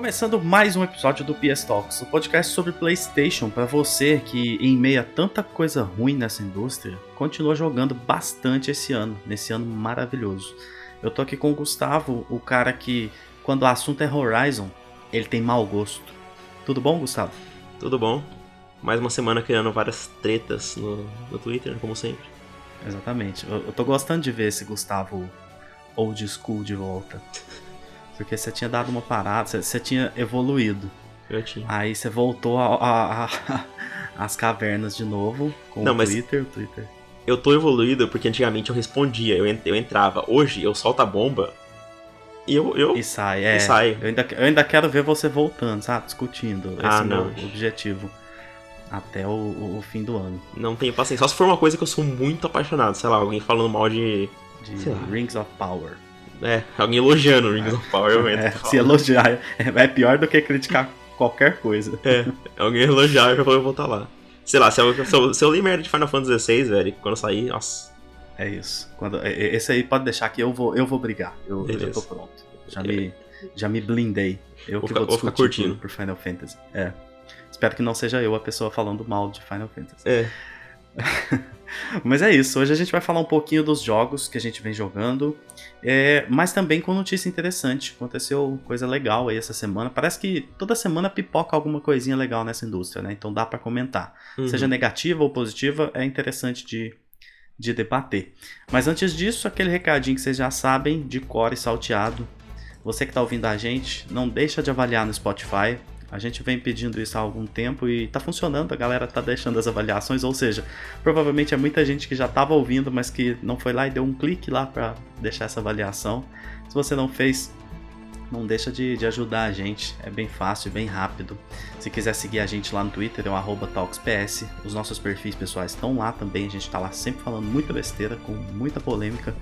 Começando mais um episódio do PS Talks, o podcast sobre PlayStation para você que, em meio a tanta coisa ruim nessa indústria, continua jogando bastante esse ano, nesse ano maravilhoso. Eu tô aqui com o Gustavo, o cara que, quando o assunto é Horizon, ele tem mau gosto. Tudo bom, Gustavo? Tudo bom. Mais uma semana criando várias tretas no, no Twitter, como sempre. Exatamente. Eu, eu tô gostando de ver esse Gustavo old school de volta. Porque você tinha dado uma parada, você, você tinha evoluído. Eu tinha. Aí você voltou às cavernas de novo com Não, o mas- Twitter, o Twitter. Eu tô evoluído porque antigamente eu respondia, eu, eu entrava. Hoje eu solto a bomba e eu. eu E sai, é. E sai. Eu ainda, eu ainda quero ver você voltando, sabe? Discutindo. Esse Ah, é o meu objetivo. Até o, o- fim do ano. não tenho paciência. Só se for uma coisa que eu sou muito apaixonado, sei lá, alguém falando mal de. De. Rings of Power. É, alguém elogiando Rings of Power. É, se elogiar é, pior do que criticar qualquer coisa. É, alguém elogiar, eu vou voltar lá. Sei lá, se eu, se eu, se eu li merda de Final Fantasy XVI, velho, quando eu sair, nossa. É isso. Quando, é- é- esse aí pode deixar que eu vou, eu vou brigar. Eu, eu já tô pronto. Já me, já me blindei. Eu Vou que ficar- vou vou ficar discutir curtindo. por, por Final Fantasy. É. Espero que não seja eu a pessoa falando mal de Final Fantasy. É, Mas é isso, hoje a gente vai falar um pouquinho dos jogos que a gente vem jogando, é, mas também com notícia interessante. Aconteceu coisa legal aí essa semana. Parece que toda semana pipoca alguma coisinha legal nessa indústria, né? Então dá pra comentar. uhum. Seja negativa ou positiva, é interessante de, de debater. Mas antes disso, aquele recadinho que vocês já sabem, de core salteado. Você que tá ouvindo a gente, não deixa de avaliar no Spotify. A gente vem pedindo isso há algum tempo e tá funcionando, a galera tá deixando as avaliações, ou seja, provavelmente é muita gente que já tava ouvindo, mas que não foi lá e deu um clique lá para deixar essa avaliação. Se você não fez, não deixa de, de ajudar a gente, é bem fácil bem rápido. Se quiser seguir a gente lá no Twitter, é o TalksPS. Os nossos perfis pessoais estão lá também, a gente tá lá sempre falando muita besteira, com muita polêmica.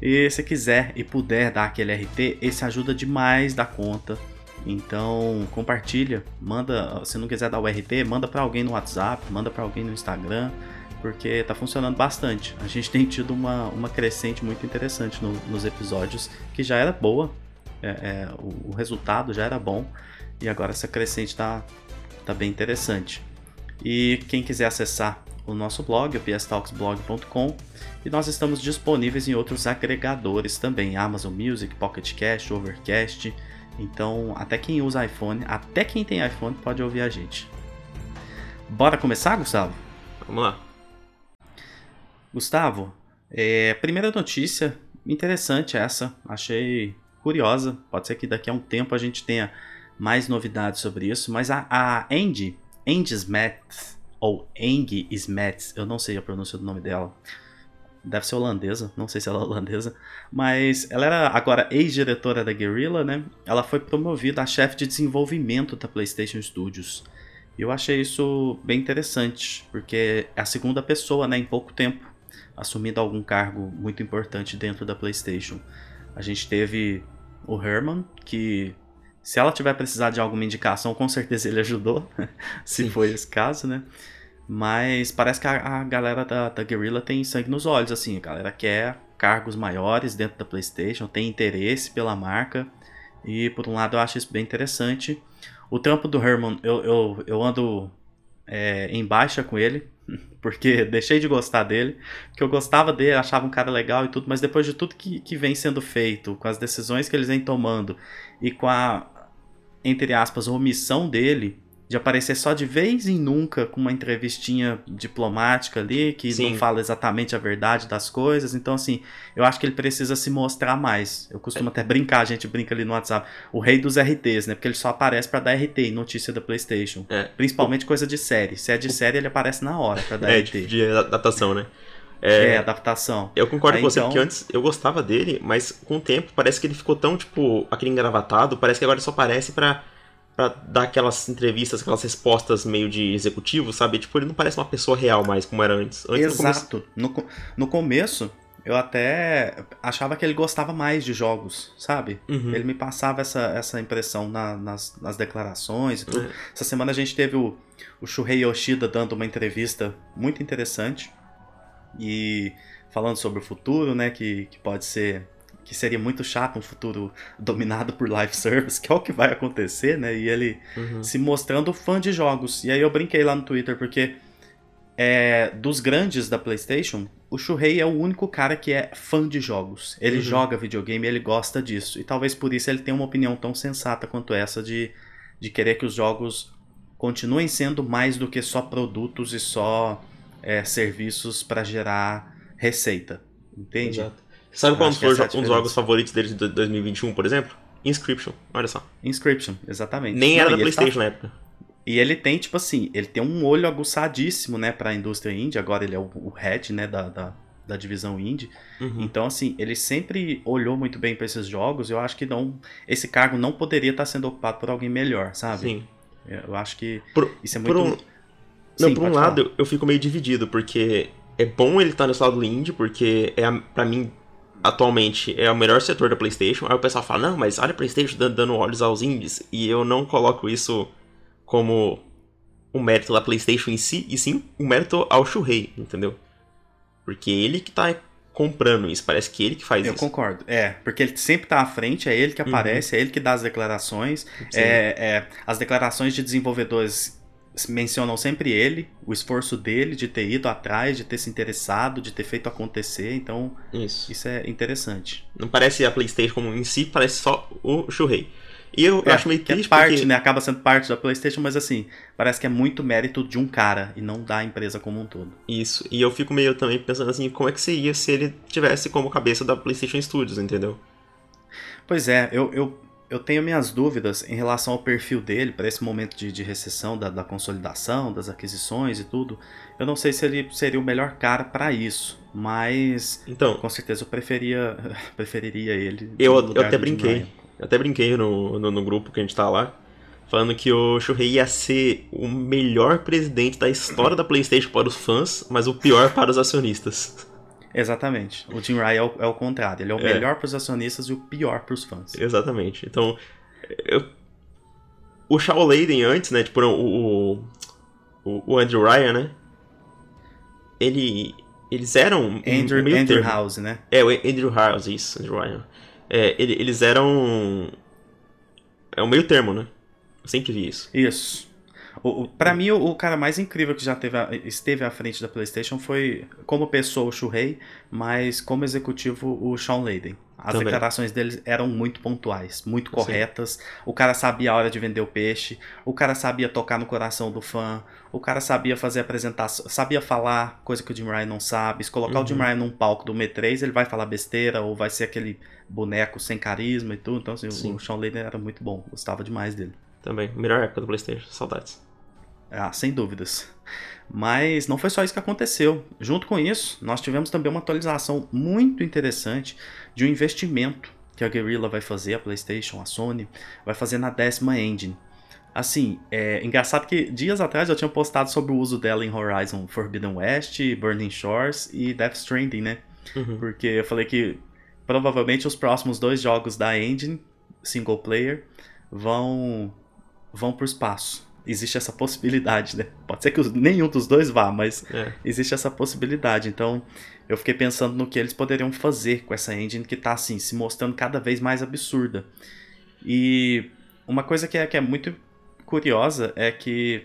E se quiser e puder dar aquele RT, esse ajuda demais da conta. Então, compartilha, manda, se não quiser dar o RT, manda pra alguém no WhatsApp, manda pra alguém no Instagram, porque tá funcionando bastante. A gente tem tido uma, uma crescente muito interessante no- nos episódios, que já era boa, é, é, o, o resultado já era bom, e agora essa crescente tá, tá bem interessante. E quem quiser acessar o nosso blog, o pstalksblog.com, e nós estamos disponíveis em outros agregadores também, Amazon Music, Pocket Cast, Overcast. Então, até quem usa iPhone, até quem tem iPhone pode ouvir a gente. Bora começar, Gustavo? Vamos lá. Gustavo, é, primeira notícia interessante essa, achei curiosa. Pode ser que daqui a um tempo a gente tenha mais novidades sobre isso, mas a, a Andy, Andy Smets, ou Angie Smets, eu não sei a pronúncia do nome dela. Deve ser holandesa, não sei se ela é holandesa, mas ela era agora ex-diretora da Guerrilla, né? Ela foi promovida a chefe de desenvolvimento da PlayStation Studios. E eu achei isso bem interessante, porque é a segunda pessoa, né, em pouco tempo, assumindo algum cargo muito importante dentro da PlayStation. A gente teve o Herman, que se ela tiver precisar de alguma indicação, com certeza ele ajudou, se Sim. foi esse caso, né? Mas parece que a, a galera da, da Guerrilla tem sangue nos olhos, assim, a galera quer cargos maiores dentro da PlayStation, tem interesse pela marca, e por um lado eu acho isso bem interessante. O trampo do Herman, eu, eu, eu ando é, em baixa com ele, porque deixei de gostar dele, porque eu gostava dele, achava um cara legal e tudo, mas depois de tudo que, que vem sendo feito, com as decisões que eles vêm tomando e com a, entre aspas, omissão dele de aparecer só de vez em nunca com uma entrevistinha diplomática ali, que Sim. não fala exatamente a verdade das coisas. Então, assim, eu acho que ele precisa se mostrar mais. Eu costumo até brincar, a gente brinca ali no WhatsApp, o rei dos RTs, né? Porque ele só aparece pra dar RT em notícia da PlayStation. É. Principalmente coisa de série. Se é de série, ele aparece na hora pra dar É, RT. de, de adaptação, né? É, É, adaptação. eu concordo Aí, com você, então- porque antes eu gostava dele, mas com o tempo parece que ele ficou tão, tipo, aquele engravatado, parece que agora só aparece pra, pra dar aquelas entrevistas, aquelas respostas meio de executivo, sabe? Tipo, ele não parece uma pessoa real mais, como era antes. Antes no começo- Exato. No, no começo, eu até achava que ele gostava mais de jogos, sabe? Uhum. Ele me passava essa, essa impressão na- nas, nas declarações e tudo. É. Essa semana a gente teve o, o Shuhei Yoshida dando uma entrevista muito interessante e falando sobre o futuro, né? Que, que pode ser que seria muito chato um futuro dominado por live service, que é o que vai acontecer, né? E ele Uhum. se mostrando fã de jogos. E aí eu brinquei lá no Twitter, porque é, dos grandes da PlayStation, o Shuhei é o único cara que é fã de jogos. Ele Uhum. joga videogame, ele gosta disso. E talvez por isso ele tenha uma opinião tão sensata quanto essa de, de querer que os jogos continuem sendo mais do que só produtos e só é, serviços para gerar receita. Entende? Exato. Sabe qual foi é um dos jogos favoritos dele de 2021, por exemplo? Inscription, olha só. Inscription, exatamente. Nem Não, era da tá- PlayStation na época. E ele tem, tipo assim, ele tem um olho aguçadíssimo, né, pra indústria indie. Agora ele é o, o head, né, da, da, da divisão indie. Uhum. Então, assim, ele sempre olhou muito bem pra esses jogos. Eu acho que não, esse cargo não poderia estar sendo ocupado por alguém melhor, sabe? Sim. Eu acho que Por- isso é muito. um- Sim, Não, por um lado, falar. eu, fico meio dividido, porque é bom ele estar nesse lado indie, porque é, a- pra mim, atualmente, é o melhor setor da PlayStation. Aí o pessoal fala, não, mas olha a PlayStation dando, olhos aos indies. E eu não coloco isso como um mérito da PlayStation em si, e sim um mérito ao Shuhei, entendeu? Porque ele que tá comprando isso, parece que ele que faz Eu isso. concordo. É, porque ele sempre tá à frente, é ele que aparece, é ele que dá as declarações. Uhum. É, é, as declarações de desenvolvedores mencionam sempre ele, o esforço dele de ter ido atrás, de ter se interessado, de ter feito acontecer. Então, Isso. isso é interessante. Não parece a PlayStation como em si, parece só o Shuhei. E eu, eu É, acho meio que é triste parte, porque... né? Acaba sendo parte da PlayStation, mas assim, parece que é muito mérito de um cara e não da empresa como um todo. Isso. E eu fico meio também pensando assim, como é que seria se ele tivesse como cabeça da PlayStation Studios, entendeu? Pois é, eu, eu, eu tenho minhas dúvidas em relação ao perfil dele para esse momento de, de recessão, da, da consolidação, das aquisições e tudo. Eu não sei se ele seria o melhor cara para isso, mas Então, com certeza eu preferia, preferiria ele. Eu- eu até brinquei. Eu até brinquei no, no, no grupo que a gente tá lá, falando que o Shuhei ia ser o melhor presidente da história da PlayStation para os fãs, mas o pior para os acionistas. Exatamente. O Jim Ryan é o, é o contrário. Ele é o É. melhor para os acionistas e o pior para os fãs. Exatamente. Então, eu- o Shaw Layden antes, né, tipo, o, o, o Andrew Ryan, né, ele, eles eram Andrew, meio Andrew termo. House, né? É, o Andrew House, isso, Andrew Ryan. É, ele- eles eram. É um meio termo, né? Eu sempre vi isso. Isso. O, pra mim, o, cara mais incrível que já teve a- esteve à frente da PlayStation foi, como pessoa, o Shuhei, mas como executivo, o Sean Layden. As Também. declarações dele eram muito pontuais, muito corretas. O cara sabia a hora de vender o peixe, o cara sabia tocar no coração do fã, o cara sabia fazer apresentação, sabia falar, coisa que o Jim Ryan não sabe. Se colocar o Jim Uhum. Ryan num palco do M3, ele vai falar besteira ou vai ser aquele boneco sem carisma e tudo. Então, assim, Sim. o Sean Layden era muito bom, gostava demais dele. Também. Melhor época do PlayStation. Saudades. Ah, sem dúvidas. Mas não foi só isso que aconteceu. Junto com isso, nós tivemos também uma atualização muito interessante de um investimento que a Guerrilla vai fazer, a PlayStation, a Sony, vai fazer na décima engine. Assim, é engraçado que dias atrás eu tinha postado sobre o uso dela em Horizon Forbidden West, Burning Shores e Death Stranding, né? Uhum. Porque eu falei que provavelmente os próximos dois jogos da engine, single player, vão vão pro espaço. Existe essa possibilidade, né? Pode ser que os- nenhum dos dois vá, mas É. existe essa possibilidade. Então, eu fiquei pensando no que eles poderiam fazer com essa engine que tá assim, se mostrando cada vez mais absurda. E uma coisa que é, que é muito curiosa é que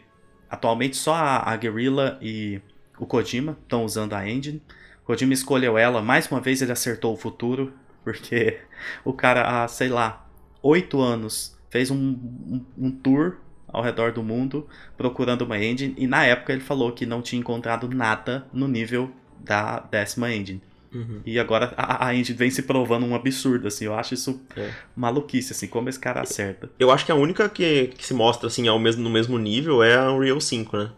atualmente só a, a Guerrilla e o Kojima estão usando a engine. O Kojima escolheu ela, mais uma vez ele acertou o futuro, porque o cara há, sei lá, oito anos fez um, um, um tour ao redor do mundo procurando uma engine e na época ele falou que não tinha encontrado nada no nível da décima engine. Uhum. E agora a, a engine vem se provando um absurdo, assim. Eu acho isso É. maluquice, assim, como esse cara acerta. Eu acho que a única que, que se mostra assim ao mesmo, no mesmo nível é a Unreal 5, né?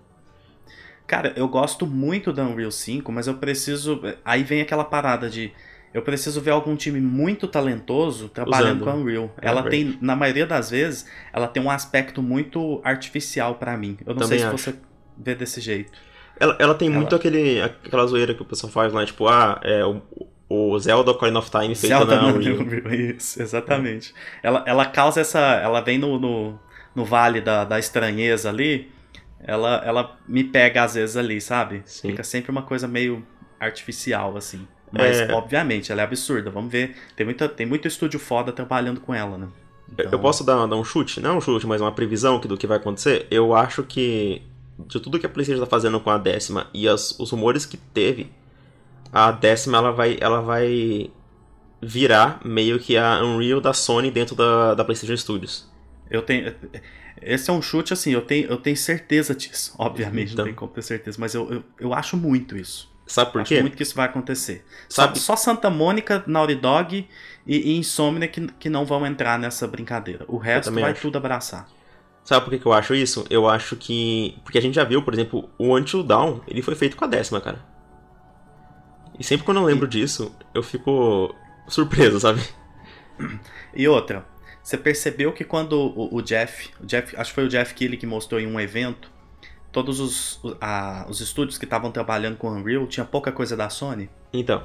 Cara, eu gosto muito da Unreal 5, mas eu preciso. Aí vem aquela parada de. Eu preciso ver algum time muito talentoso trabalhando Usando. com a Unreal. É ela verdade. tem, na maioria das vezes, ela tem um aspecto muito artificial pra mim. Eu não Também sei se acho. você vê desse jeito. Ela, ela tem Ela- muito aquele, aquela zoeira que o pessoal faz lá, tipo, ah, é, o, o Zelda Ocarina of Time feito Zelda na Unreal. Unreal, Isso, exatamente. Ela, ela causa essa. Ela vem no, no, no vale da, da estranheza ali. Ela, ela me pega às vezes ali, sabe? Sim. Fica sempre uma coisa meio artificial, assim. Mas, É. obviamente, ela é absurda. Vamos ver. Tem, muita, tem muito estúdio foda trabalhando com ela, né? Eu- Eu posso dar, dar um chute? Não um chute, mas uma previsão do que vai acontecer? Eu acho que de tudo que a PlayStation tá fazendo com a décima e as- os rumores que teve, a décima ela vai, ela vai virar meio que a Unreal da Sony dentro da, da PlayStation Studios. Eu tenho. Esse é um chute, assim, eu tenho, eu tenho certeza disso. Obviamente, Então. não tem como ter certeza, mas eu, eu, eu acho muito isso. Sabe por acho quê? muito que isso vai acontecer. Só, Sabe- só Santa Mônica, Naughty Dog e, e Insomnia que, que não vão entrar nessa brincadeira. O resto vai acho. tudo abraçar. Sabe por que, que eu acho isso? Eu acho que. Porque a gente já viu, por exemplo, o Until Dawn, ele foi feito com a décima, cara. E sempre quando eu lembro disso, eu fico surpreso, sabe? E outra, você percebeu que quando o, o Jeff, o Jeff, acho que foi o Jeff Keighley que mostrou em um evento, todos os, a- os estúdios que estavam trabalhando com Unreal tinha pouca coisa da Sony? Então,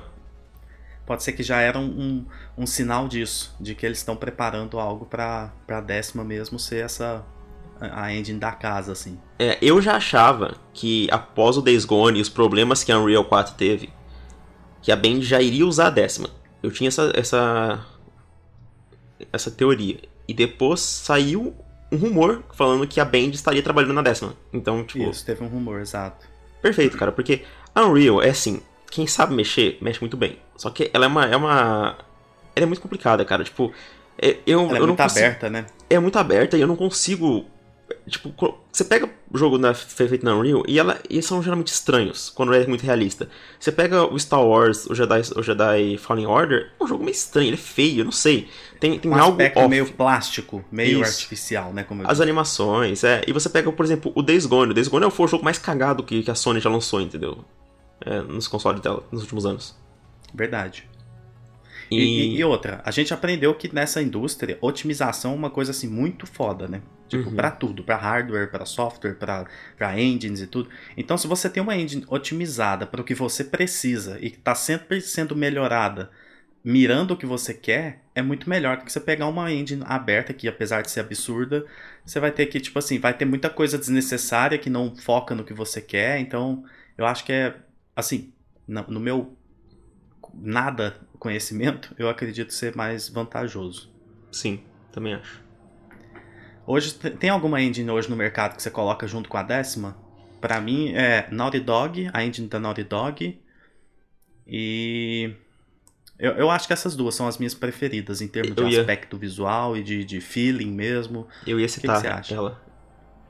Pode ser que já era um, um, um sinal disso, de que eles estão preparando algo pra, pra décima mesmo ser essa a a engine da casa, assim. é, eu já achava que após o Days Gone e os problemas que a Unreal 4 teve, que a Band já iria usar a décima. Eu tinha essa, essa, essa teoria. E depois saiu um rumor falando que a Band estaria trabalhando na décima. Então, tipo, Isso, teve um rumor, exato. Perfeito, cara, porque a Unreal é assim, quem sabe mexer, mexe muito bem. Só que ela é uma. É uma ela é muito complicada, cara. Tipo, é- eu, Ela é eu muito consigo- aberta, né? É muito aberta e eu não consigo. Tipo, você pega o jogo na, feito na Unreal e ela, e são geralmente estranhos quando é muito realista. Você pega o Star Wars, o Jedi, o Jedi Fallen Order, é um jogo meio estranho, ele é feio, eu não sei. Tem, tem Um algo aspecto off. meio plástico, meio Isso. artificial, né? Como As disse. animações, é. E você pega, por exemplo, o Days Gone. O Days Gone foi o jogo mais cagado que, que a Sony já lançou, entendeu? É, nos consoles dela, nos últimos anos. Verdade. E, E, e- e outra, a gente aprendeu que nessa indústria, otimização é uma coisa assim muito foda, né? Tipo, Uhum. pra tudo, pra hardware, pra software, pra pra engines e tudo. Então, se você tem uma engine otimizada para o que você precisa e que tá sempre sendo melhorada, mirando o que você quer, é muito melhor do que você pegar uma engine aberta que, apesar de ser absurda, você vai ter que, tipo assim, vai ter muita coisa desnecessária que não foca no que você quer. Então, eu acho que é, assim, no, meu nada conhecimento, eu acredito ser mais vantajoso. sim, também acho. Hoje, te- tem alguma engine hoje no mercado que você coloca junto com a décima? Pra mim é Naughty Dog, a engine da Naughty Dog. E. Eu, eu acho que essas duas são as minhas preferidas em termos Eu de ia- aspecto visual e de, de feeling mesmo. Eu ia que citar você acha? ela.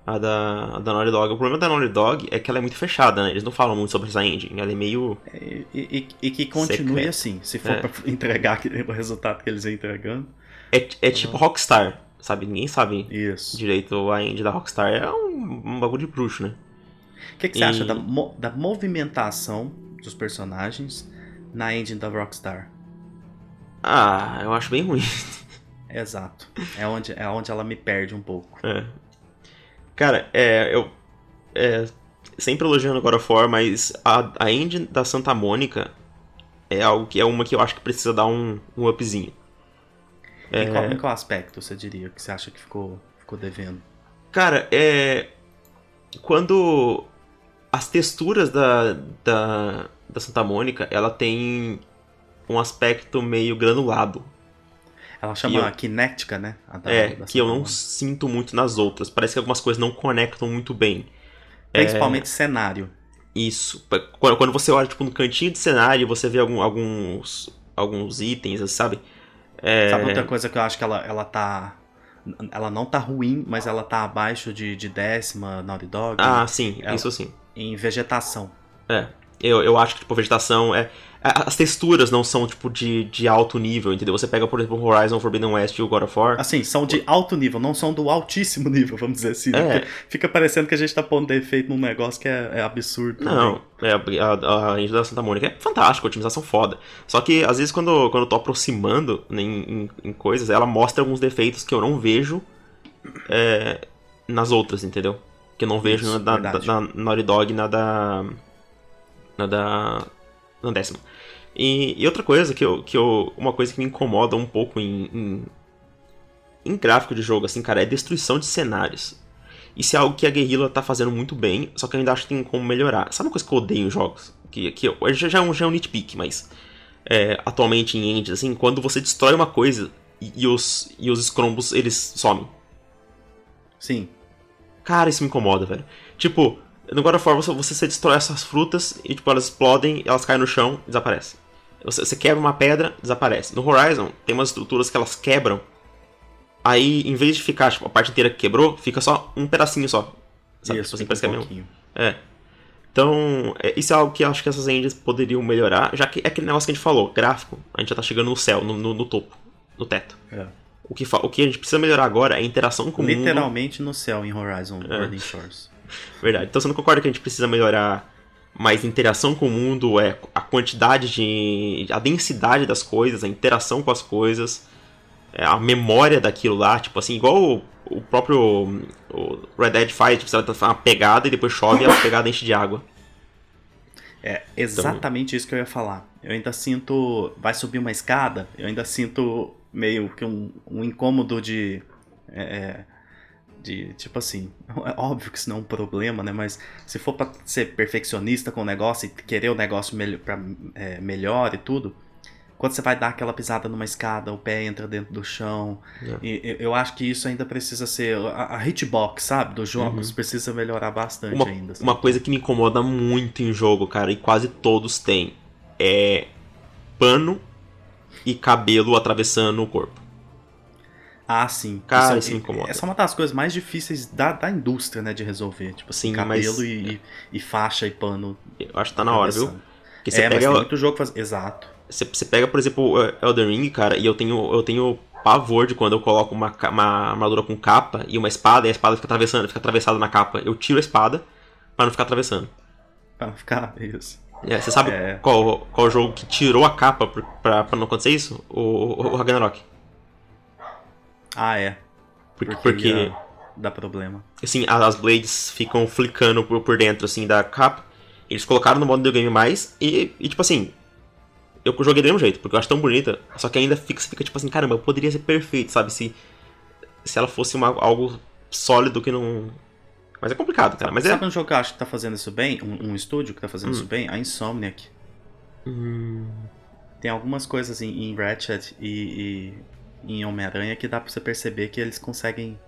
A da, a da Naughty Dog. O problema da Naughty Dog é que ela é muito fechada, né? Eles não falam muito sobre essa engine. Ela é meio. E, e- e que continue assim, se for É. pra entregar o resultado que eles vêm entregando. É, é tipo Rockstar, sabe? Ninguém sabe Isso. direito a engine da Rockstar. É um, um bagulho de bruxo, né? O que, que você E- acha da, mo- da movimentação dos personagens na engine da Rockstar? Ah, eu acho bem ruim. Exato. É onde, é onde ela me perde um pouco. É. Cara, é, eu. É, sempre elogiando God of War, mas a, a engine da Santa Mônica é algo que é uma que eu acho que precisa dar um, um upzinho. É. Em, qual, em qual aspecto você diria que você acha que ficou, ficou devendo? Cara, é. Quando as texturas da, da, da Santa Mônica, ela tem um aspecto meio granulado. Ela chama eu- Kinética, né? Da- é, da que eu não sinto muito nas outras. Parece que algumas coisas não conectam muito bem. Principalmente cenário. Isso. Quando você olha, tipo, no cantinho de cenário, você vê algum- alguns, alguns itens, sabe? É, Sabe outra coisa que eu acho que ela, ela tá. Ela não tá ruim, mas ela tá abaixo de, de décima Naughty Dog Ah, sim, Ela- isso sim. em vegetação. É. Eu, eu acho que, tipo, a vegetação é. a- As texturas não são, tipo, de, de alto nível, entendeu? Você pega, por exemplo, Horizon Forbidden West e o God of War. Assim, são de alto nível, não são do altíssimo nível, vamos dizer assim. né? É. Porque Fica parecendo que a gente tá pondo defeito num negócio que é, é absurdo. Não, é, a, a engine da Santa Mônica é fantástica, otimização foda. Só que, às vezes, quando, quando eu tô aproximando né, em, em, em coisas, ela mostra alguns defeitos que eu não vejo é, nas outras, entendeu? Que eu não vejo Isso, na, da, Naughty Dog na da. Na da. Na décima. E, e outra coisa que eu, que eu. Uma coisa que me incomoda um pouco em, em. em gráfico de jogo, assim, cara, é destruição de cenários. Isso é algo que a Guerrilla tá fazendo muito bem, só que eu ainda acho que tem como melhorar. Sabe uma coisa que eu odeio em jogos? Que, que eu, já, já é um, já é um nitpick, mas. é, atualmente em engines, assim, quando você destrói uma coisa e, e os, e os scrombos, eles somem. Sim. Cara, isso me incomoda, velho. Tipo, no God of War você, você destrói essas frutas e tipo, elas explodem, elas caem no chão e desaparecem. Você, você quebra uma pedra, desaparece. No Horizon, tem umas estruturas que elas quebram. Aí, em vez de ficar, tipo, a parte inteira que quebrou, fica só um pedacinho só. Sabe? Isso, Tipo assim, parece um que é mesmo. É. Então, é, isso é algo que eu acho que essas engines poderiam melhorar, já que é aquele negócio que a gente falou, gráfico, a gente já tá chegando no céu, no, no- no topo, no teto. É. O que, o que a gente precisa melhorar agora é a interação com o mundo. Literalmente no céu em Horizon É. Burning Shores. Verdade. Então você não concorda que a gente precisa melhorar mais interação com o mundo, é a quantidade de. a densidade das coisas, a interação com as coisas, é, a memória daquilo lá, tipo assim, igual o, o próprio o Red Dead faz, tipo, faz uma pegada e depois chove e a pegada enche de água. É exatamente isso que eu ia falar. Eu ainda sinto. Vai subir uma escada, eu ainda sinto meio que um, um incômodo de. é, de tipo assim. É óbvio que isso não é um problema, né? Mas se for pra ser perfeccionista com o negócio e querer o negócio melhor, pra, é, melhor e tudo. Quando você vai dar aquela pisada numa escada, o pé entra dentro do chão. É. E eu- acho que isso ainda precisa ser. A, a hitbox, sabe? Dos jogos precisa melhorar bastante Uma, ainda. assim. uma coisa que me incomoda muito em jogo, cara, e quase todos têm, é pano e cabelo atravessando o corpo. Ah, sim. Cara, é- isso me incomoda. Essa é uma das coisas mais difíceis da, da indústria, né, de resolver. Tipo assim, Sim, cabelo mas- e, e- e faixa e pano. Eu acho que tá na hora, viu? Porque você é, mas pega tem muito jogo faz... Exato. Você, você pega, por exemplo, o Elden Ring, cara, e eu tenho, eu tenho pavor de quando eu coloco uma, uma armadura com capa e uma espada, e a espada fica atravessando, fica atravessada na capa. Eu tiro a espada pra não ficar atravessando. Pra não ficar isso. É, você sabe É. qual, qual jogo que tirou a capa pra, pra não acontecer isso? O, o, o Ragnarok. Ah, é. Porque, porque ia Dá problema. assim, as blades ficam flicando por, por dentro, assim, da capa. Eles colocaram no modo de game mais e, e, tipo assim, eu joguei do mesmo jeito, porque eu acho tão bonita, só que ainda fica, fica tipo assim, caramba, poderia ser perfeito, sabe? Se, se ela fosse uma, algo sólido que não. Mas é complicado, cara. Mas é. Sabe um jogo que eu acho que tá fazendo isso bem? Um, um estúdio que tá fazendo Hum. isso bem? A Insomniac. Hum, Tem algumas coisas em, em Ratchet e, e em Homem-Aranha que dá pra você perceber que eles conseguem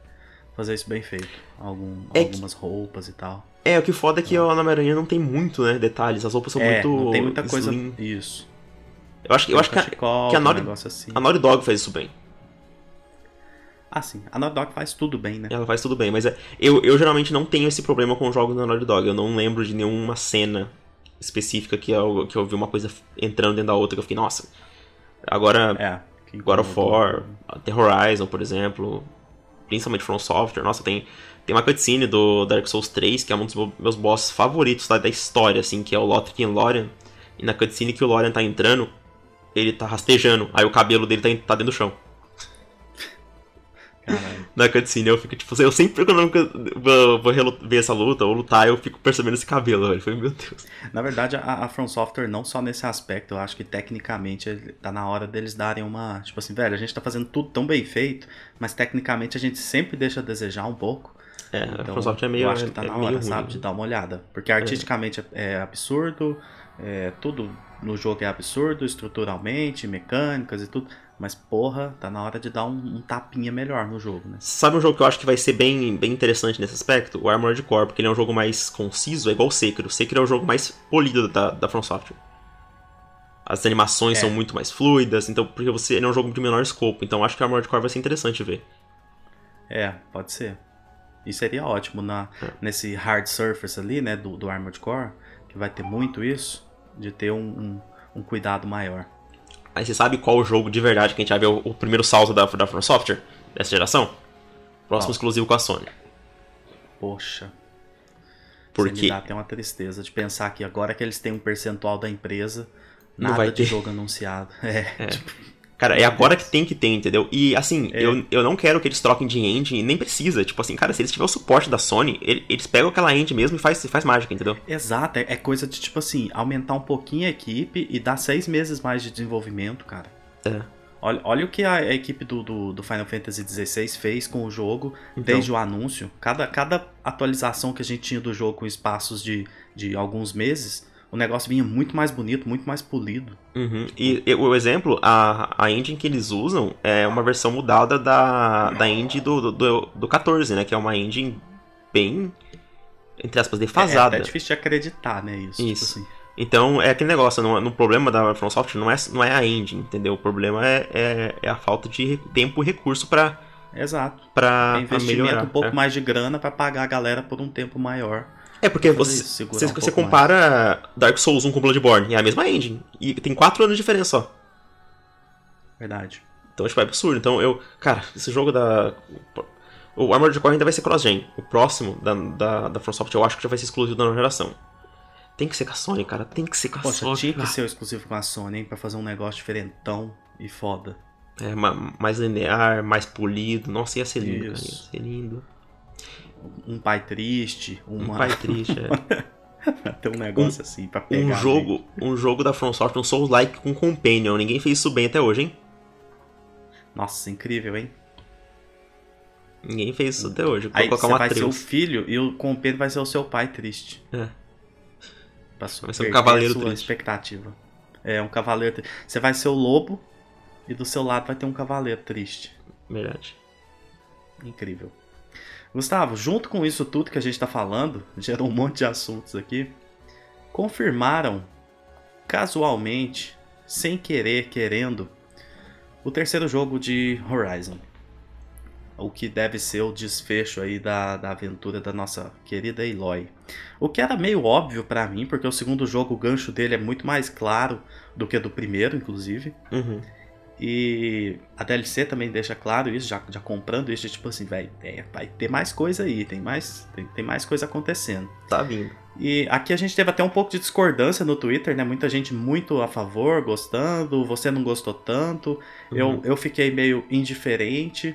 fazer isso bem feito. Algum, É que- algumas roupas e tal. É, o que foda é que o Homem-Aranha não tem muito, né? Detalhes. As roupas são é, muito. não tem muita coisa. slim. Isso. Eu acho que, eu acho que, a, que a um Naughty- negócio assim. a Naughty Dog faz isso bem. Ah, sim. A Naughty Dog faz tudo bem, né? Ela faz tudo bem, mas é, eu, eu geralmente não tenho esse problema com jogos da Naughty Dog. Eu não lembro de nenhuma cena específica que eu, que eu vi uma coisa entrando dentro da outra que eu fiquei, nossa. Agora, É. God of. War, The Horizon, por exemplo, principalmente From Software, nossa, tem, tem uma cutscene do Dark Souls 3, que é um dos meus- bosses favoritos da, da história, assim, que é o Lothric Lorian. E na cutscene que o Lorian tá entrando, ele tá rastejando, aí o cabelo dele tá, em- tá dentro do chão. Caralho. Na cutscene. Eu fico, tipo, eu sempre quando eu vou, ver essa luta ou lutar, eu fico percebendo esse cabelo, velho. Foi, meu Deus. Na verdade, a, a From Software, não só nesse aspecto, eu acho que tecnicamente ele- tá na hora deles darem uma. Tipo assim, velho, a gente tá fazendo tudo tão bem feito, mas tecnicamente a gente sempre deixa a desejar um pouco. É, a Então, From Software é meio. eu acho que tá é na hora, ruim. sabe, de dar uma olhada. Porque artisticamente é, é absurdo, é, tudo no jogo é absurdo, estruturalmente, mecânicas e tudo. Mas, porra, tá na hora de dar um, um tapinha melhor no jogo, né? Sabe um jogo que eu acho que vai ser bem, bem interessante nesse aspecto? O Armored Core, porque ele é um jogo mais conciso, é igual o Sekiro. O Sekiro é o jogo mais polido da, da From Software. As animações É. são muito mais fluidas, então porque você ele é um jogo de menor escopo, então acho que o Armored Core vai ser interessante ver. É, pode ser. E seria ótimo na, É. nesse hard surface ali, né, do, do Armored Core, que vai ter muito isso, de ter um, um, um cuidado maior. Aí você sabe qual o jogo de verdade que a gente vai ver o, o primeiro salto da, da From Software dessa geração? Próximo exclusivo com a Sony. Poxa. Você Porque me dá até uma tristeza de pensar que agora que eles têm um percentual da empresa, Não nada vai de jogo anunciado. É, tipo, Cara, é agora que tem que ter, entendeu? E assim, É. eu, eu não quero que eles troquem de engine, nem precisa. Tipo assim, cara, se eles tiverem o suporte da Sony, ele- eles pegam aquela engine mesmo e faz, faz mágica, entendeu? exato, é, é coisa de tipo assim, aumentar um pouquinho a equipe e dar seis meses mais de desenvolvimento, cara. É. Olha, olha o que a, a equipe do, do, do Final Fantasy XVI fez com o jogo Então. desde o anúncio. Cada, cada atualização que a gente tinha do jogo com espaços de, de alguns meses, o negócio vinha muito mais bonito, muito mais polido. Uhum. E, e, o exemplo, a, a engine que eles usam é uma versão mudada da, da engine do, do, do 14, né? Que é uma engine bem, entre aspas, defasada. É, é difícil de acreditar, né? Isso. Isso. Tipo assim. Então, é aquele negócio, no, no problema da FromSoft não é, não é a engine, entendeu? O problema é, é, é a falta de tempo e recurso para Exato. Pra, é investimento pra melhorar. um pouco é. mais de grana para pagar a galera por um tempo maior. É, porque você, isso, você, um você compara Dark Souls 1 com Bloodborne, é a mesma engine. E tem 4 anos de diferença só. Verdade. Então, tipo, é absurdo. Então, eu. Cara, esse jogo da. O Armored Core ainda vai ser cross-gen. O próximo da, da, da FromSoft eu acho que já vai ser exclusivo da nova geração. Tem que ser com a Sony, cara. Tem que ser com a Poxa, Sony. tinha que ser exclusivo com a Sony, hein? Pra fazer um negócio diferentão e foda. É, ma- mais linear, mais polido. Nossa, ia ser lindo, cara. Ia Isso. ser lindo. Um pai triste, Um uma... pai triste, é. ter um negócio assim pra pegar. Um jogo, um jogo da FromSoft, um Souls-like com Companion. Ninguém fez isso bem até hoje, hein? Nossa, incrível, hein? Ninguém fez isso até hoje. Aí você vai ser o filho e o compêndio vai ser o seu pai triste. É. Pra Vai ser um cavaleiro sua triste. expectativa. É, um cavaleiro triste. Você vai ser o lobo e do seu lado vai ter um cavaleiro triste. Verdade. Incrível. Gustavo, junto com isso tudo que a gente tá falando, gerou um monte de assuntos aqui. Confirmaram casualmente, sem querer, querendo, o terceiro jogo de Horizon. O que deve ser o desfecho aí da, da aventura da nossa querida Eloy. O que era meio óbvio pra mim, porque o segundo jogo, o gancho dele é muito mais claro do que do primeiro, inclusive. Uhum. E a DLC também deixa claro isso, já, já comprando isso, tipo assim, é, vai ter mais coisa aí, tem mais, tem, tem mais coisa acontecendo. Tá vindo. E aqui a gente teve até um pouco de discordância no Twitter, né? Muita gente muito a favor, gostando, você não gostou tanto. Uhum. Eu, eu fiquei meio indiferente,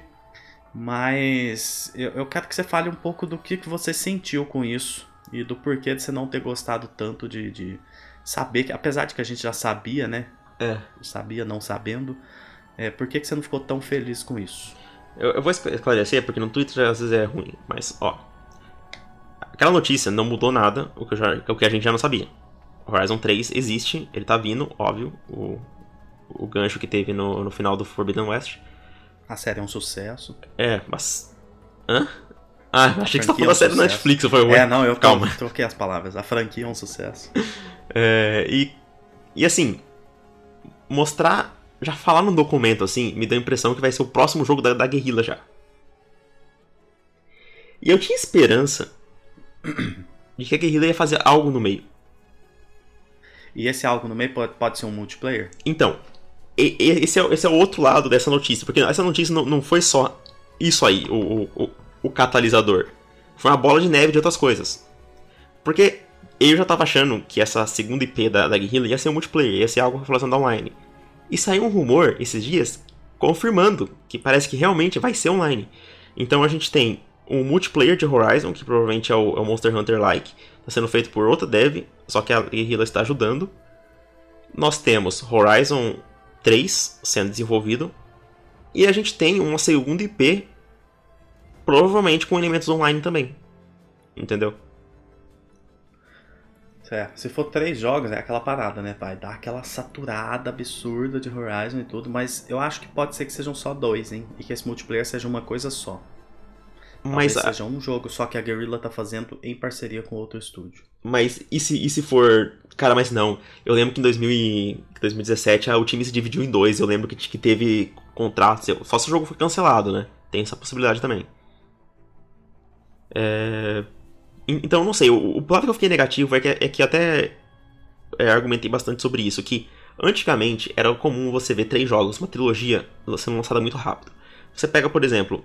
mas eu, eu quero que você fale um pouco do que, que você sentiu com isso e do porquê de você não ter gostado tanto de, de saber que, apesar de que a gente já sabia, né? É. Sabia não sabendo, é, por que, que você não ficou tão feliz com isso? Eu, eu vou esclarecer, porque no Twitter às vezes é ruim, mas ó. Aquela notícia não mudou nada, o que, já- o que a gente já não sabia. Horizon 3 existe, ele tá vindo, óbvio. O, o gancho que teve no, no final do Forbidden West. A série é um sucesso. É, mas. Hã? Ah, achei que você tá falando é um a série da. Netflix, falei, ué. É, não, eu calma. troquei as palavras. A franquia é um sucesso. É, e, e assim, mostrar, já falar num documento assim, me deu a impressão que vai ser o próximo jogo da, da Guerrilla já. E eu tinha esperança de que a Guerrilla ia fazer algo no meio. E esse algo no meio pode, pode ser um multiplayer? Então, esse é, esse é o outro lado dessa notícia, porque essa notícia não, não foi só isso aí, o, o, o- o catalisador. Foi uma bola de neve de outras coisas. Porque eu já tava achando que essa segunda IP da, da Guerrilla ia ser um multiplayer, ia ser algo relacionado online. E saiu um rumor esses dias confirmando que parece que realmente vai ser online. Então a gente tem o multiplayer de Horizon, que provavelmente é o, é o Monster Hunter Like, está sendo feito por outra dev, só que a Guerrilla está ajudando. Nós temos Horizon 3 sendo desenvolvido. E a gente tem uma segunda IP, provavelmente com elementos online também. Entendeu? É, se for três jogos, é aquela parada, né? Vai dar aquela saturada absurda de Horizon e tudo, mas eu acho que pode ser que sejam só dois, hein? E que esse multiplayer seja uma coisa só. Mas, Talvez a- seja um jogo só que a Guerrilla tá fazendo em parceria com outro estúdio. mas e se, e se for. Cara, mas não. Eu lembro que em 2000 e- 2017 ah, o time se dividiu em dois. Eu lembro que, que teve contratos. Só se o jogo foi cancelado, né? Tem essa possibilidade também. É, Então, não sei. O, o que eu fiquei negativo é que, é que até é, argumentei bastante sobre isso. Que antigamente era comum você ver três jogos, uma trilogia, sendo lançada muito rápido. Você pega, por exemplo,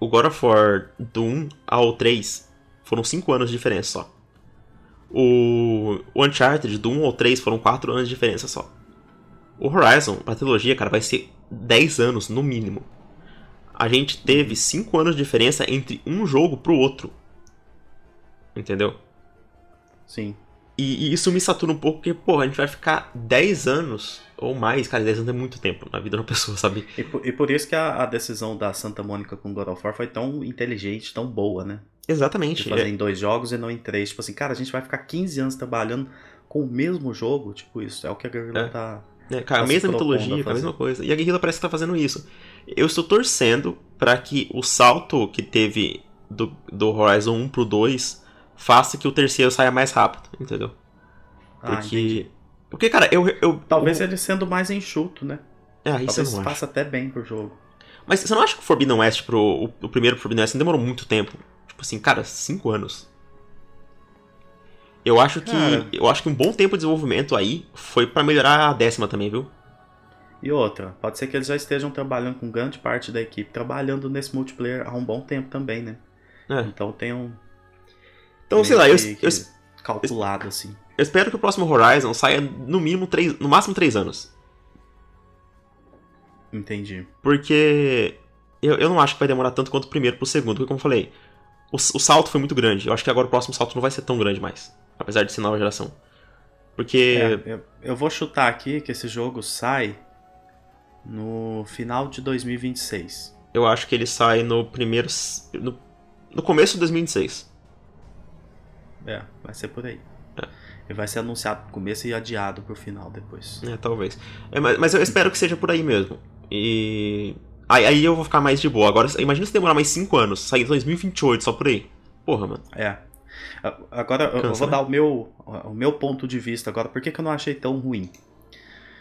o God of War do 1 ao 3 foram 5 anos de diferença só. O, o Uncharted do 1 ao 3 foram 4 anos de diferença só. O Horizon, pra trilogia, cara, vai ser 10 anos no mínimo. A gente teve 5 anos de diferença entre um jogo pro outro. Entendeu? Sim. E, e isso me satura um pouco, porque, pô, a gente vai ficar 10 anos ou mais, cara, 10 anos é muito tempo na vida de uma pessoa, sabe? E por, e por isso que a, a decisão da Santa Mônica com God of War foi tão inteligente, tão boa, né? De Exatamente. fazer é- em dois jogos e não em três. Tipo assim, cara, a gente vai ficar 15 anos trabalhando com o mesmo jogo, tipo isso, é o que a Guerrilla É. tá. É, cara, a Tá se mesma mitologia, a a mesma coisa. E a Guerrilla parece que tá fazendo isso. Eu estou torcendo pra que o salto que teve do, do Horizon 1 pro 2 faça que o terceiro saia mais rápido, entendeu? Ah. Porque. porque, cara, eu. eu Talvez eu, ele sendo mais enxuto, né? É, isso Talvez não acho. faça até bem pro jogo. Mas você não acha que o Forbidden West pro. O, o primeiro Forbidden West não demorou muito tempo? Tipo assim, cara, 5 anos. Eu acho que. Cara. Eu acho que um bom tempo de desenvolvimento aí foi pra melhorar a décima também, viu? E outra, pode ser que eles já estejam trabalhando com grande parte da equipe, trabalhando nesse multiplayer há um bom tempo também, né? É. Então tem um. Então, sei lá, eu, que- eu, calculado assim. eu espero que o próximo Horizon saia no mínimo três, no máximo 3 anos. Entendi. Porque eu, eu não acho que vai demorar tanto quanto o primeiro pro segundo, porque como eu falei, o, o salto foi muito grande. Eu acho que agora o próximo salto não vai ser tão grande mais. Apesar de ser nova geração. Porque. É, eu, eu vou chutar aqui que esse jogo sai no final de 2026. Eu acho que ele sai no primeiro. No, no começo de 2026. É, vai ser por aí. É. Ele vai ser anunciado no começo e adiado pro final depois. É, talvez. É, mas, mas eu espero que seja por aí mesmo. E. Aí, aí eu vou ficar mais de boa. Agora, imagina se demorar mais 5 anos, sair em 2028 só por aí. Porra, mano. É. Agora eu- eu Cansa, vou né? dar o meu, o meu ponto de vista agora. Por que, que eu não achei tão ruim?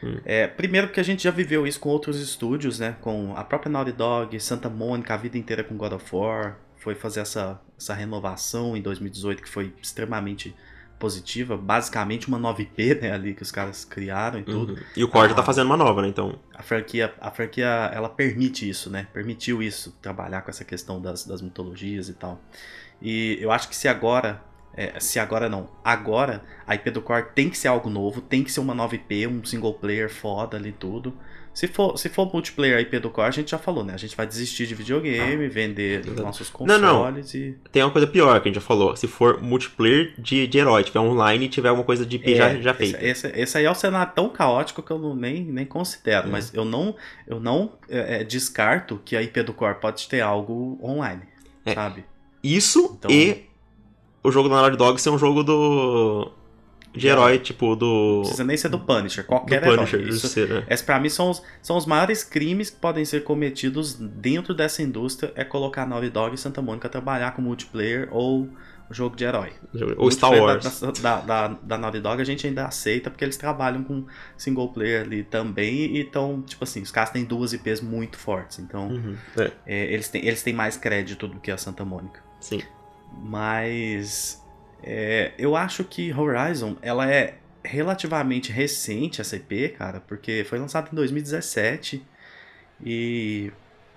Hum. É, primeiro porque a gente já viveu isso com outros estúdios, né? Com a própria Naughty Dog, Santa Mônica, a vida inteira com God of War. Foi fazer essa, essa renovação em 2018 que foi extremamente positiva. Basicamente uma 9P, né? Ali que os caras criaram e tudo. Uhum. E o Cord Ah. tá fazendo uma nova, né? Então. A franquia, a franquia, ela permite isso, né? Permitiu isso, trabalhar com essa questão das, das mitologias e tal. E eu acho que se agora, é, se agora não, agora a IP do Core tem que ser algo novo, tem que ser uma nova IP, um single player foda ali tudo. Se for, se for multiplayer IP do Core, a gente já falou, né? A gente vai desistir de videogame, vender Exato. nossos Não, não. consoles e... Tem uma coisa pior que a gente já falou. Se for multiplayer de, de herói, tiver online e tiver alguma coisa de IP já, É, já esse, feita. esse, esse aí é um cenário tão caótico que eu não, nem, nem considero, É. mas eu não, eu não é, é, descarto que a IP do Core pode ter algo online, É. sabe? Isso Então- e o jogo da Naughty Dog ser um jogo do. De herói, tipo, do. Não precisa nem ser do Punisher, do qualquer Punisher. herói. Isso, Justiceiro, né? esse pra mim são os, são os maiores crimes que podem ser cometidos dentro dessa indústria é colocar Naughty Dog e Santa Mônica trabalhar com multiplayer ou jogo de herói. Ou Star Wars. Da, da, da, da Naughty Dog a gente ainda aceita porque eles trabalham com single player ali também e então, tipo assim, os caras têm duas IPs muito fortes, então Uhum. É, é, eles, têm, eles têm mais crédito do que a Santa Mônica. sim. Mas é, eu acho que Horizon ela é relativamente recente essa IP, cara, porque foi lançada em 2017 e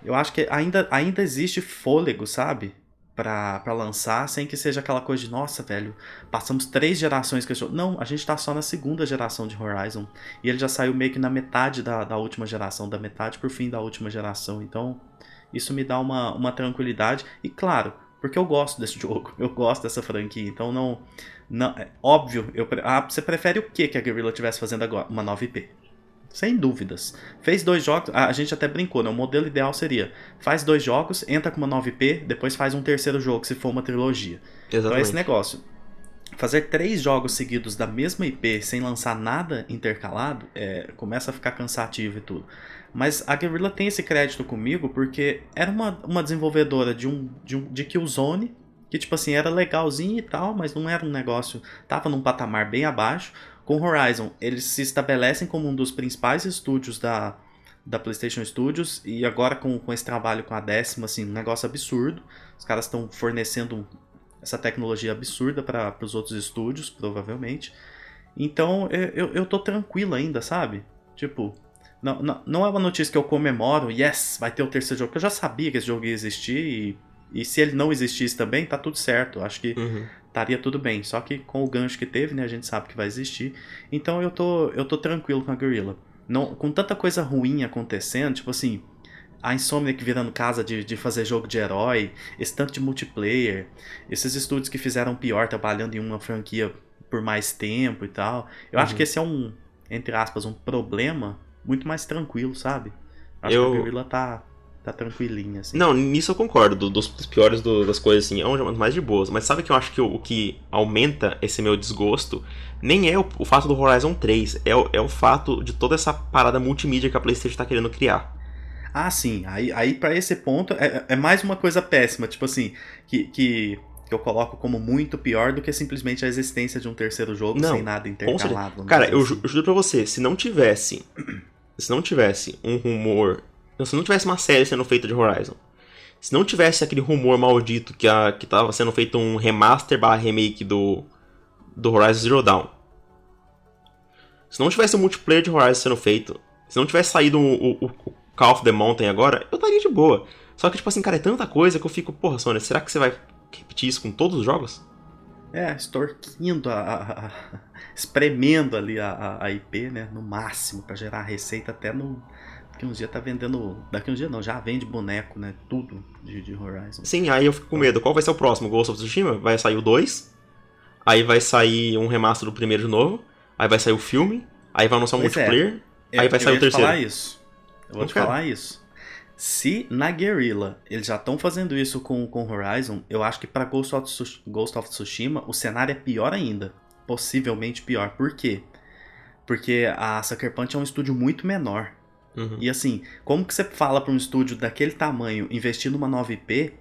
eu acho que ainda, ainda existe fôlego, sabe? Pra, pra lançar sem que seja aquela coisa de nossa, velho, passamos três gerações que eu Não, a gente tá só na segunda geração de Horizon. E ele já saiu meio que na metade da, da última geração, da metade pro fim da última geração. Então, isso me dá uma, uma tranquilidade. E claro, porque eu gosto desse jogo, eu gosto dessa franquia, então não. não é óbvio, eu, ah, você prefere o que que a Guerrilla estivesse fazendo agora? Uma nova IP. Sem dúvidas. Fez dois jogos, a a gente até brincou, né? O modelo ideal seria: faz dois jogos, entra com uma nova IP, depois faz um terceiro jogo, se for uma trilogia. Então é Exatamente. esse negócio. Fazer três jogos seguidos da mesma IP sem lançar nada intercalado é, começa a ficar cansativo e tudo. Mas a Guerrilla tem esse crédito comigo porque era uma, uma desenvolvedora de um, de um de Killzone que tipo assim era legalzinho e tal, mas não era um negócio, tava num patamar bem abaixo. Com Horizon, eles se estabelecem como um dos principais estúdios da, da PlayStation Studios e agora com, com esse trabalho com a décima, assim, um negócio absurdo. Os caras estão fornecendo essa tecnologia absurda para os outros estúdios, provavelmente. Então eu, eu, tô tranquilo ainda, sabe? Tipo, não, não, não é uma notícia que eu comemoro, yes, vai ter o terceiro jogo, porque eu já sabia que esse jogo ia existir e, e se ele não existisse também, tá tudo certo. Acho que Uhum. estaria tudo bem. Só que com o gancho que teve, né, a gente sabe que vai existir. Então eu tô, eu tô tranquilo com a Guerrilla. Não, com tanta coisa ruim acontecendo, tipo assim, a Insomniac virando casa de, de fazer jogo de herói, esse tanto de multiplayer, esses estúdios que fizeram pior trabalhando em uma franquia por mais tempo e tal. Eu acho Uhum. que esse é um, entre aspas, um problema muito mais tranquilo, sabe? Acho Eu- que a Guerrilla tá, tá tranquilinha, assim. Não, nisso eu concordo. do- dos, dos piores do- das coisas, assim, é um jogo mais de boas. Mas sabe que eu acho que o, o que aumenta esse meu desgosto nem é o, o fato do Horizon 3, é o, é o fato de toda essa parada multimídia que a PlayStation tá querendo criar. Ah, sim. Aí, aí para esse ponto, é, é mais uma coisa péssima, tipo assim, que, que, que eu coloco como muito pior do que simplesmente a existência de um terceiro jogo Não, sem nada intercalado. Cara, dizer eu, assim. ju- eu juro pra você, se não tivesse. Se não tivesse um rumor. Se não tivesse uma série sendo feita de Horizon. Se não tivesse aquele rumor maldito que, a, que tava sendo feito um remaster barra remake do. Do Horizon Zero Dawn. Se não tivesse o multiplayer de Horizon sendo feito. Se não tivesse saído o, o, o Call of the Mountain agora, eu estaria de boa. Só que, tipo assim, cara, é tanta coisa que eu fico, porra, Sônia, será que você vai repetir isso com todos os jogos? É, extorquindo, a, a- a- espremendo ali a, a- IP, né, no máximo, pra gerar receita até no... Daqui uns dias tá vendendo... Daqui uns dias não, já vende boneco, né, tudo de, de Horizon. Sim, aí eu fico com medo. Qual vai ser o próximo? Ghost of Tsushima? Vai sair o 2. Aí vai sair um remaster do primeiro de novo. Aí vai sair o filme. Aí vai anunciar um Pois é. multiplayer. Eu- Aí vai sair o terceiro. falar isso. Eu vou Não te quero. falar isso. Se na Guerrilla eles já estão fazendo isso com, com Horizon, eu acho que pra Ghost of, Ghost of Tsushima o cenário é pior ainda. Possivelmente pior. Por quê? Porque a Sucker Punch é um estúdio muito menor. Uhum. E assim, como que você fala pra um estúdio daquele tamanho investir numa nova IP,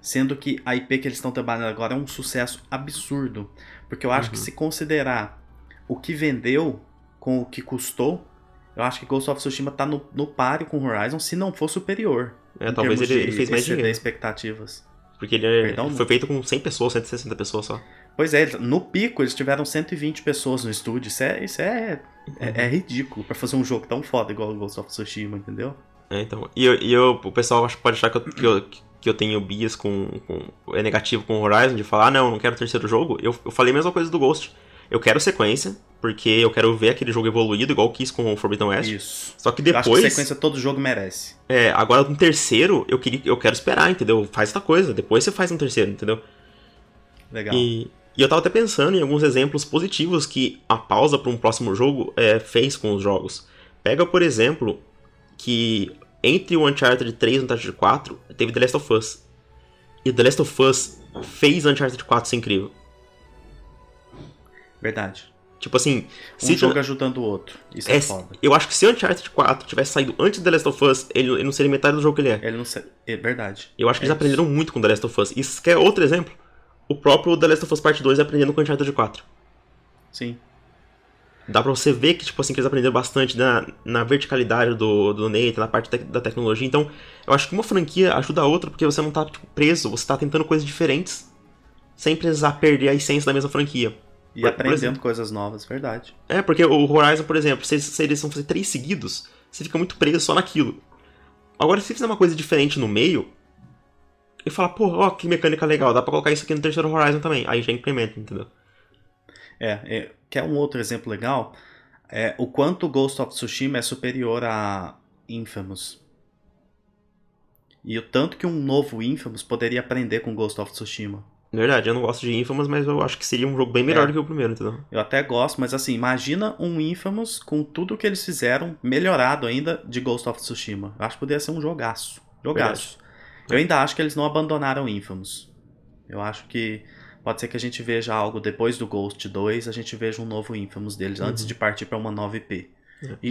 sendo que a IP que eles estão trabalhando agora é um sucesso absurdo? Porque eu acho que Uhum. se considerar o que vendeu com o que custou, eu acho que Ghost of Tsushima tá no, no páreo com Horizon, se não for superior. É, talvez ele, de ele fez mais dinheiro. expectativas. Porque ele é- Perdão, foi feito com 100 pessoas, 160 pessoas só. Pois é, no pico eles tiveram 120 pessoas no estúdio. Isso é, isso é, é, é ridículo pra fazer um jogo tão foda igual o Ghost of Tsushima, entendeu? É, então. E, eu, e eu- o pessoal pode achar que eu, que eu, que eu tenho bias com, com- É negativo com o Horizon, de falar, ah, não, não quero terceiro jogo. Eu, eu falei a mesma coisa do Ghost. Eu quero sequência, porque eu quero ver aquele jogo evoluído, igual quis com o Forbidden West. Isso. Só que Eu acho que depois. sequência todo jogo merece. É, agora no terceiro, eu, queria, eu quero esperar, entendeu? Faz outra coisa, depois você faz um terceiro, entendeu? Legal. E, e eu tava até pensando em alguns exemplos positivos que a pausa para um próximo jogo é, fez com os jogos. Pega, por exemplo, que entre o Uncharted 3 e o Uncharted 4 teve The Last of Us. E The Last of Us fez Uncharted 4 ser incrível. Verdade. Tipo assim, Um se jogo ajudando o outro. Isso é, é, foda. eu acho que se o Uncharted 4 tivesse saído antes do The Last of Us, ele, ele não seria metade do jogo que ele é. Ele não. É verdade. Eu acho que É eles isso. aprenderam muito com The Last of Us. Isso quer outro exemplo? O próprio The Last of Us Part 2 aprendendo com o Uncharted 4. Sim. Dá pra você ver que, tipo assim, que eles aprenderam bastante na, na verticalidade do, do Nathan, na parte tec- da tecnologia. Então, eu acho que uma franquia ajuda a outra porque você não tá tipo, preso, você tá tentando coisas diferentes. Sem precisar perder a essência da mesma franquia. E Por- por aprendendo exemplo. coisas novas, verdade. É, porque o Horizon, por exemplo, se, se eles vão fazer três seguidos, você fica muito preso só naquilo. Agora, se fizer uma coisa diferente no meio, e falar, pô, ó, que mecânica legal, dá pra colocar isso aqui no terceiro Horizon também. Aí já implementa, entendeu? É, é, quer um outro exemplo legal? É o quanto Ghost of Tsushima é superior a Infamous. E o tanto que um novo Infamous poderia aprender com Ghost of Tsushima. Verdade, eu não gosto de Infamous, mas eu acho que seria um jogo bem melhor É. do que o primeiro, entendeu? Eu até gosto, mas assim, imagina um Infamous com tudo que eles fizeram, melhorado ainda de Ghost of Tsushima. Eu acho que poderia ser um jogaço. Jogaço. Eu ainda acho que eles não abandonaram Infamous. Eu acho que pode ser que a gente veja algo depois do Ghost 2, a gente veja um novo Infamous deles, Uhum. antes de partir pra uma nova IP. É. E,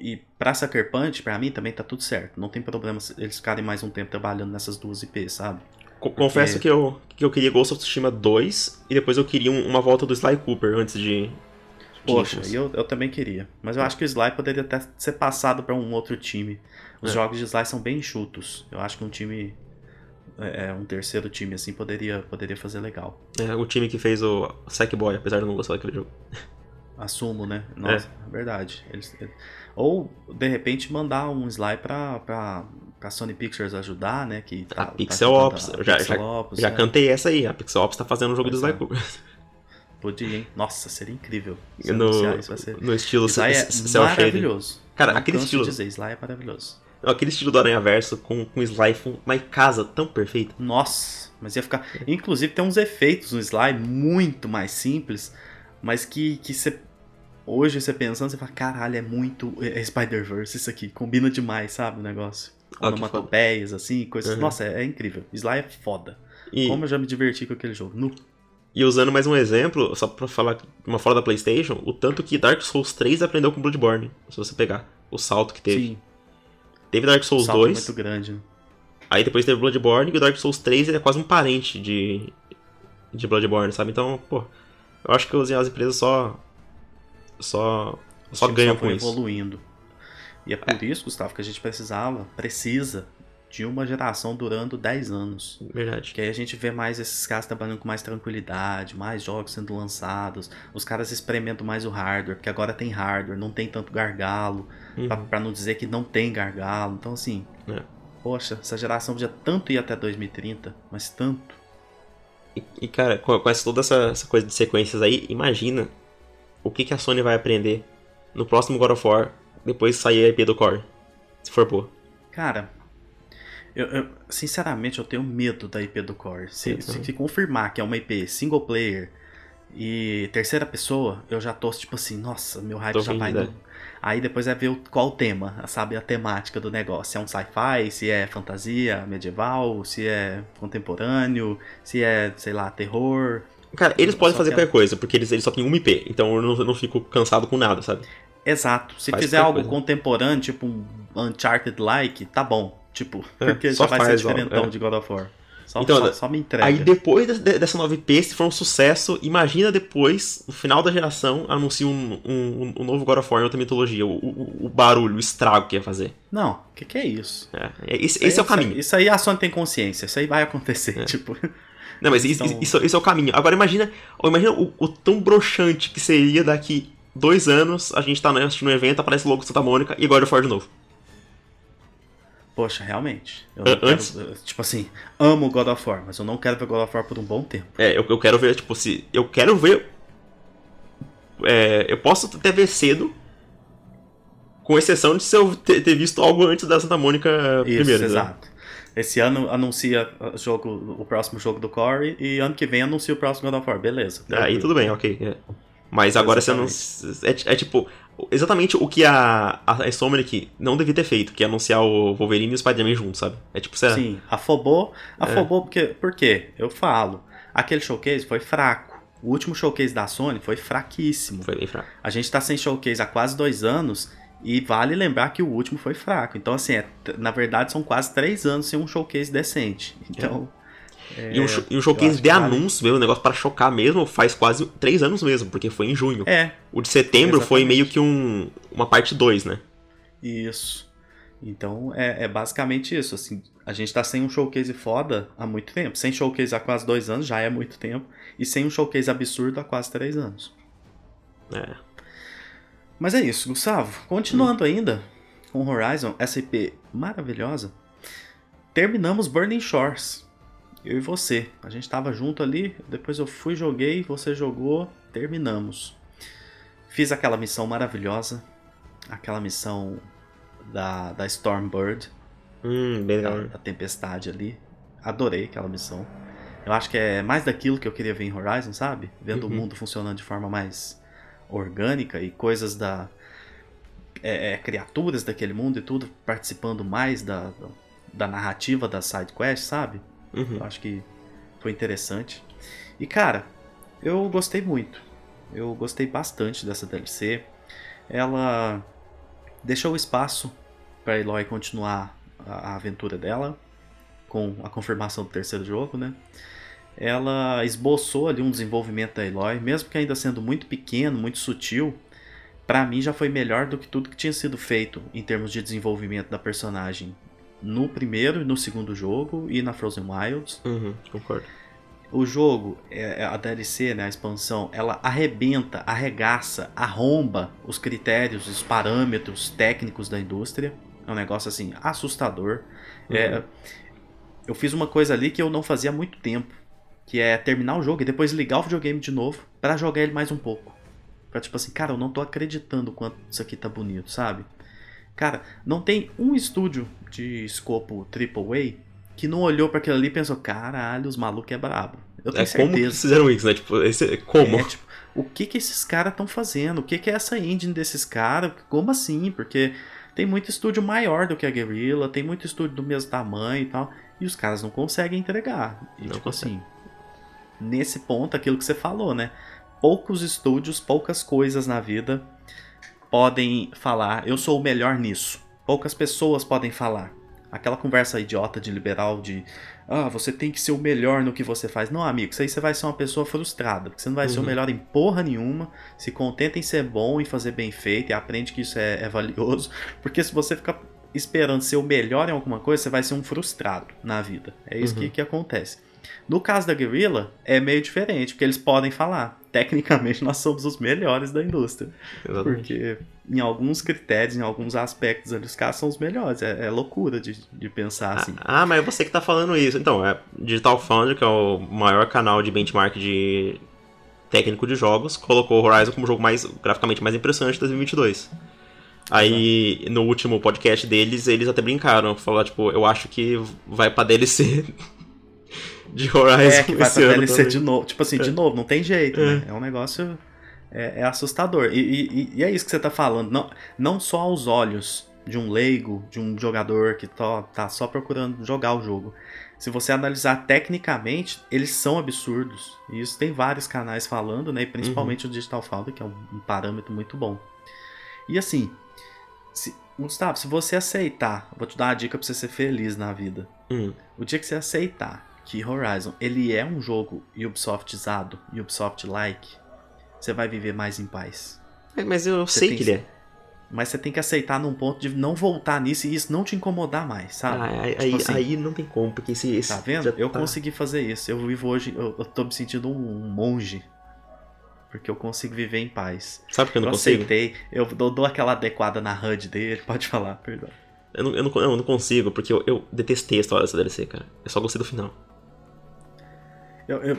e, e pra Sucker Punch, pra mim também tá tudo certo. Não tem problema eles ficarem mais um tempo trabalhando nessas duas IPs, sabe? Co- Confesso que eu, que eu queria Ghost of Tsushima 2 e depois eu queria um- uma volta do Sly Cooper antes de. Poxa, eu, eu também queria. Mas eu acho que o Sly poderia até ser passado pra um outro time. Os É. jogos de Sly são bem enxutos. Eu acho que um time. É, é, um terceiro time assim poderia, poderia fazer legal. É, o time que fez o Sackboy, apesar de eu não gostar daquele jogo. Assumo, né? Nossa, é verdade. Eles- ou, de repente, mandar um Sly pra, pra, pra Sony Pictures ajudar, né? Que tá, A tá Pixel ajudando Ops, a já, Pixel já, Ops, já né? cantei essa aí. A Pixel Ops tá fazendo o jogo do Pois Sly é. Podia, hein? Nossa, seria incrível. Se No, isso, ser... no estilo Sly é maravilhoso. Cara, Não aquele estilo- dizer, Sly é maravilhoso. Aquele estilo do Aranha Verso com, com Sly, uma casa tão perfeita. Nossa, mas ia ficar. Inclusive tem uns efeitos no slime muito mais simples, mas que que você hoje você pensando, você fala, caralho, é muito é Spider-Verse isso aqui, combina demais, sabe, o negócio. Ah, onomatopeias, assim, coisas. Uhum. Nossa, é, é incrível. Sly é foda. E, Como eu já me diverti com aquele jogo. Nu. e usando mais um exemplo, só pra falar uma fora da PlayStation, o tanto que Dark Souls 3 aprendeu com Bloodborne. Se você pegar o salto que teve. Sim, Teve Dark o Souls salto é 2, muito grande. né? aí depois teve Bloodborne, e o Dark Souls 3 ele é quase um parente de, de Bloodborne, sabe? Então, pô, eu acho que as empresas só. Só. Os Só ganham foi com isso. evoluindo. E é por isso, Gustavo, que a gente precisava, precisa, de uma geração durando 10 anos. Verdade. Que aí a gente vê mais esses caras trabalhando com mais tranquilidade, mais jogos sendo lançados, os caras experimentam mais o hardware, porque agora tem hardware, não tem tanto gargalo, pra, Uhum. pra não dizer que não tem gargalo. Então, assim, É. poxa, essa geração podia tanto ir até 2030, mas tanto. E, e, cara, com, com essa, toda essa, essa coisa de sequências aí, imagina o que, que a Sony vai aprender no próximo God of War, depois sair a IP do Core. Se for boa. Cara, eu, eu- sinceramente eu tenho medo da IP do Core. Se, se, se confirmar que é uma IP single player e terceira pessoa, eu já tô tipo assim, nossa, meu hype Tô já vai. no- Aí depois é ver qual o tema, sabe? A temática do negócio. Se é um sci-fi, se é fantasia medieval, se é contemporâneo, se é, sei lá, terror. Cara, eles podem fazer que- qualquer coisa, porque eles, eles só têm uma IP, então eu não, eu não fico cansado com nada, sabe? Exato. Se Faz fizer algo coisa. contemporâneo, tipo um Uncharted-like, tá bom. Tipo, É, porque só já vai ser diferentão é. de God of War. Só, Então, só, só me entrega. Aí depois de- dessa nova IP, se for um sucesso, imagina depois, no final da geração, anuncia um, um, um novo God of War em outra mitologia. O, o- o barulho, o estrago que ia fazer. Não, o que, que é isso? É, é- esse, Isso aí- esse é o caminho. Isso aí a Sony tem consciência, isso aí vai acontecer. Tipo, Não, mas isso, Então- isso, isso é o caminho. Agora imagina, imagina o, o tão broxante que seria daqui dois anos, a gente tá né, assistindo um evento, aparece o logo Santa Mônica e God of War de novo. poxa, realmente. Eu An- não quero- antes- tipo assim, amo God of War, mas eu não quero ver God of War por um bom tempo. É, eu, eu quero ver, tipo, se. Eu quero ver. É, eu posso até ver cedo. Com exceção de se eu ter, ter visto algo antes da Santa Mônica Isso, primeiro. né? Esse ano anuncia o jogo, o próximo jogo do Core e ano que vem anuncia o próximo God of War, beleza. Aí tudo bem, ok. é. Mas agora você não. É, é tipo. Exatamente o que a, a Insomniac não devia ter feito, que é anunciar o Wolverine e o Spider-Man juntos, sabe? É tipo, você. Sim, afobou. É. Afobou porque, por quê? Eu falo, aquele showcase foi fraco. O último showcase da Sony foi fraquíssimo. Foi bem fraco. A gente tá sem showcase há quase dois anos e vale lembrar que o último foi fraco. Então, assim, é- na verdade são quase três anos sem um showcase decente. Então. E um, é, show- e um eu showcase acho de que vale. anúncio, mesmo, um negócio para chocar mesmo, faz quase três anos mesmo, porque foi em junho. É, O de setembro foi Exatamente. meio que um, uma parte 2, né? isso. Então é, é basicamente isso. Assim, a gente tá sem um showcase foda há muito tempo. Sem showcase há quase dois anos, já é muito tempo. E sem um showcase absurdo há quase três anos. É. Mas é isso, Gustavo. Continuando ainda com Horizon, essa IP maravilhosa, terminamos Burning Shores. Eu e você. A gente tava junto ali, depois eu fui, joguei, você jogou, terminamos. Fiz aquela missão maravilhosa, aquela missão da, da Stormbird, Hum, bem da, legal. da tempestade ali. Adorei aquela missão. Eu acho que é mais daquilo que eu queria ver em Horizon, sabe? Vendo o Uhum. mundo funcionando de forma mais orgânica e coisas da. é, é, criaturas daquele mundo e tudo participando mais da, da narrativa da side quest, sabe? Uhum. Eu acho que foi interessante. E cara, eu gostei muito. Eu gostei bastante dessa DLC. Ela deixou espaço para Eloy continuar a, a aventura dela com a confirmação do terceiro jogo, né? Ela esboçou ali um desenvolvimento da Eloy, mesmo que ainda sendo muito pequeno, muito sutil, pra mim já foi melhor do que tudo que tinha sido feito em termos de desenvolvimento da personagem no primeiro e no segundo jogo e na Frozen Wilds. Uhum, concordo. O jogo, é- é a DLC, né, a expansão, ela arrebenta, arregaça, arromba os critérios, os parâmetros técnicos da indústria. É um negócio assim assustador. É, eu fiz uma coisa ali que eu não fazia há muito tempo, que é terminar o jogo e depois ligar o videogame de novo pra jogar ele mais um pouco. Pra tipo assim, cara, eu não tô acreditando quanto isso aqui tá bonito, sabe? Cara, não tem um estúdio de escopo AAA que não olhou pra aquilo ali e pensou, caralho, os malucos é brabo. Eu tenho É como que certeza. eles fizeram isso, né? Tipo, esse, como? É, tipo, o que que esses caras estão fazendo? O que que é essa engine desses caras? Como assim? Porque tem muito estúdio maior do que a Guerrilla, tem muito estúdio do mesmo tamanho e tal, e os caras não conseguem entregar. E Não tipo consegue. assim, nesse ponto, aquilo que você falou, né? Poucos estúdios, poucas coisas na vida podem falar, eu sou o melhor nisso. Poucas pessoas podem falar. Aquela conversa idiota de liberal de ah, você tem que ser o melhor no que você faz. Não, amigo, isso aí você vai ser uma pessoa frustrada, porque você não vai ser o Uhum. melhor em porra nenhuma. Se contenta em ser bom e fazer bem feito e aprende que isso é, é valioso. Porque se você ficar esperando ser o melhor em alguma coisa, você vai ser um frustrado na vida. É isso Uhum. que, que acontece. No caso da Guerrilla, é meio diferente, porque eles podem falar. Tecnicamente, nós somos os melhores da indústria. Exatamente. Porque em alguns critérios, em alguns aspectos os caras são os melhores. É, é loucura de, de pensar assim. Ah, mas é você que tá falando isso. Então, é Digital Foundry, que é o maior canal de benchmark de técnico de jogos, colocou o Horizon como o jogo mais graficamente mais impressionante de 2022. Aí, no último podcast deles, eles até brincaram, falaram, tipo, eu acho que vai pra DLC de Horizon É, que vai esse pra DLC também. de novo. Tipo assim, de novo, não tem jeito, né? É um negócio. É, é assustador. E, e- e é isso que você tá falando. Não, não só aos olhos de um leigo, de um jogador que tá, tá só procurando jogar o jogo. Se você analisar tecnicamente, eles são absurdos. E isso tem vários canais falando, né? E principalmente o Digital Foundry, que é um, um parâmetro muito bom. E assim, se- Gustavo, se você aceitar, vou te dar uma dica pra você ser feliz na vida. Hum, O dia que você aceitar que Horizon ele é um jogo Ubisoftizado, Ubisoft-like, você vai viver mais em paz. mas eu Você sei que ele é. Mas você tem que aceitar num ponto de não voltar nisso e isso não te incomodar mais, sabe? Ah, aí, Tipo assim, aí não tem como, porque esse. esse tá vendo? Eu tá- consegui fazer isso. Eu vivo hoje, eu, eu tô me sentindo um monge. Porque eu consigo viver em paz. Sabe que eu não eu consigo? aceitei, eu dou, dou aquela adequada na HUD dele, pode falar, perdão. Eu não, eu não, eu não consigo, porque eu, eu detestei a história dessa DLC, cara. Eu só gostei do final. Eu, eu,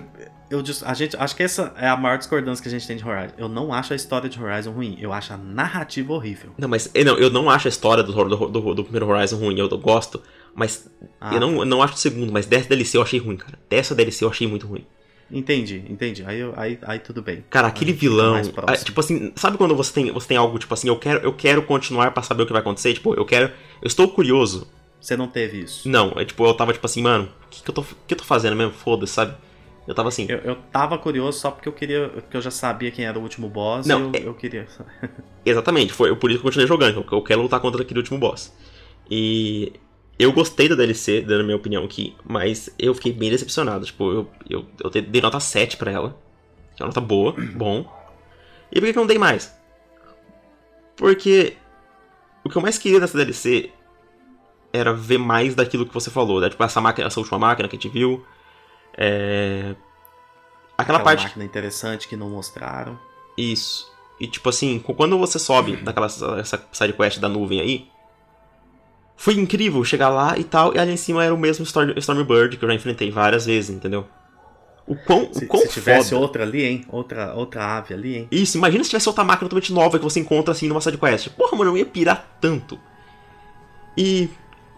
eu a gente, acho que essa é a maior discordância que a gente tem de Horizon. Eu não acho a história de Horizon ruim, eu acho a narrativa horrível. Não, mas eh, não, eu não acho a história do, do, do, do primeiro Horizon ruim, eu, eu gosto, mas Ah, eu não, eu não acho do segundo, mas dessa DLC eu achei ruim, cara. Dessa DLC eu achei muito ruim. Entendi, entendi. Aí, aí, aí tudo bem. Cara, aquele Aí vilão, mais ah, tipo assim, sabe quando você tem, você tem algo tipo assim, eu quero, eu quero continuar pra saber o que vai acontecer, tipo, eu quero, eu estou curioso. Você não teve isso. Não, é tipo, eu tava tipo assim, mano, o que, que eu tô, o que eu tô fazendo mesmo? Foda-se, sabe? Eu tava assim, Eu, eu tava curioso só porque eu queria. Porque eu já sabia quem era o último boss Não, e é- eu, eu queria. Exatamente, foi por isso que eu continuei jogando, que eu quero lutar contra aquele último boss. E eu gostei da DLC, dando a minha opinião aqui, mas eu fiquei bem decepcionado. Tipo, eu, eu, eu dei- dei nota 7 pra ela, que é uma nota boa, bom. E por que que eu não dei mais? Porque o que eu mais queria dessa DLC era ver mais daquilo que você falou, né? Tipo, essa máquina, essa última máquina que a gente viu. É... Aquela, Aquela parte máquina interessante que não mostraram. isso. E tipo assim, quando você sobe daquela essa side quest da nuvem aí, foi incrível chegar lá e tal, e ali em cima era o mesmo Storm, Stormbird que eu já enfrentei várias vezes, entendeu? O quão, Se, o quão se tivesse foda. outra ali, hein? Outra, outra ave ali, hein? Isso, imagina se tivesse outra máquina totalmente nova que você encontra assim numa side quest. Porra, mano, eu ia pirar tanto. E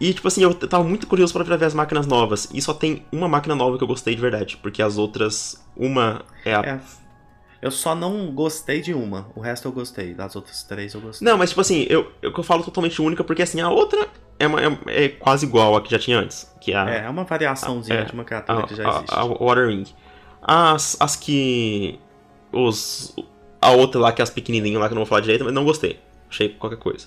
e tipo assim, eu tava muito curioso pra ver as máquinas novas. E só tem uma máquina nova que eu gostei de verdade, porque as outras, uma é a É. Eu só não gostei de uma. O resto eu gostei. Das outras três eu gostei. Não, mas tipo assim, eu, eu, eu falo totalmente única porque assim, a outra é, uma- é- é quase igual a que já tinha antes. Que é a, É, é uma variaçãozinha É, de uma criatura a, que já a, existe. a Water Ring. As, as que. Os. A outra lá, que é as pequenininhas lá, que eu não vou falar direito, mas não gostei. Achei qualquer coisa.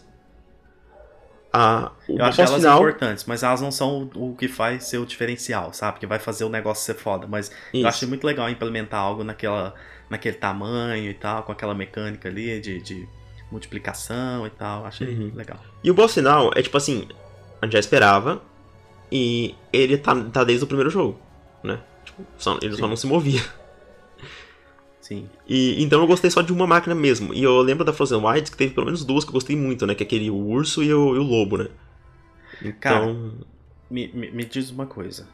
A, o Eu acho elas final. importantes, mas elas não são o, o que faz ser o diferencial, sabe? Que vai fazer o negócio ser foda. Mas eu Isso. achei muito legal implementar algo naquela, naquele tamanho e tal, com aquela mecânica ali de, de multiplicação e tal. Achei Uhum. legal. E o boss final é tipo assim, a gente já esperava. E ele tá, tá desde o primeiro jogo, né? Tipo, só- ele só Sim. não se movia. Sim. E, então eu gostei só de uma máquina mesmo. E eu lembro da Frozen Wilds que teve pelo menos duas que eu gostei muito, né? Que é aquele o urso e o, e o lobo, né? Cara, Então. Me, me, me diz uma coisa.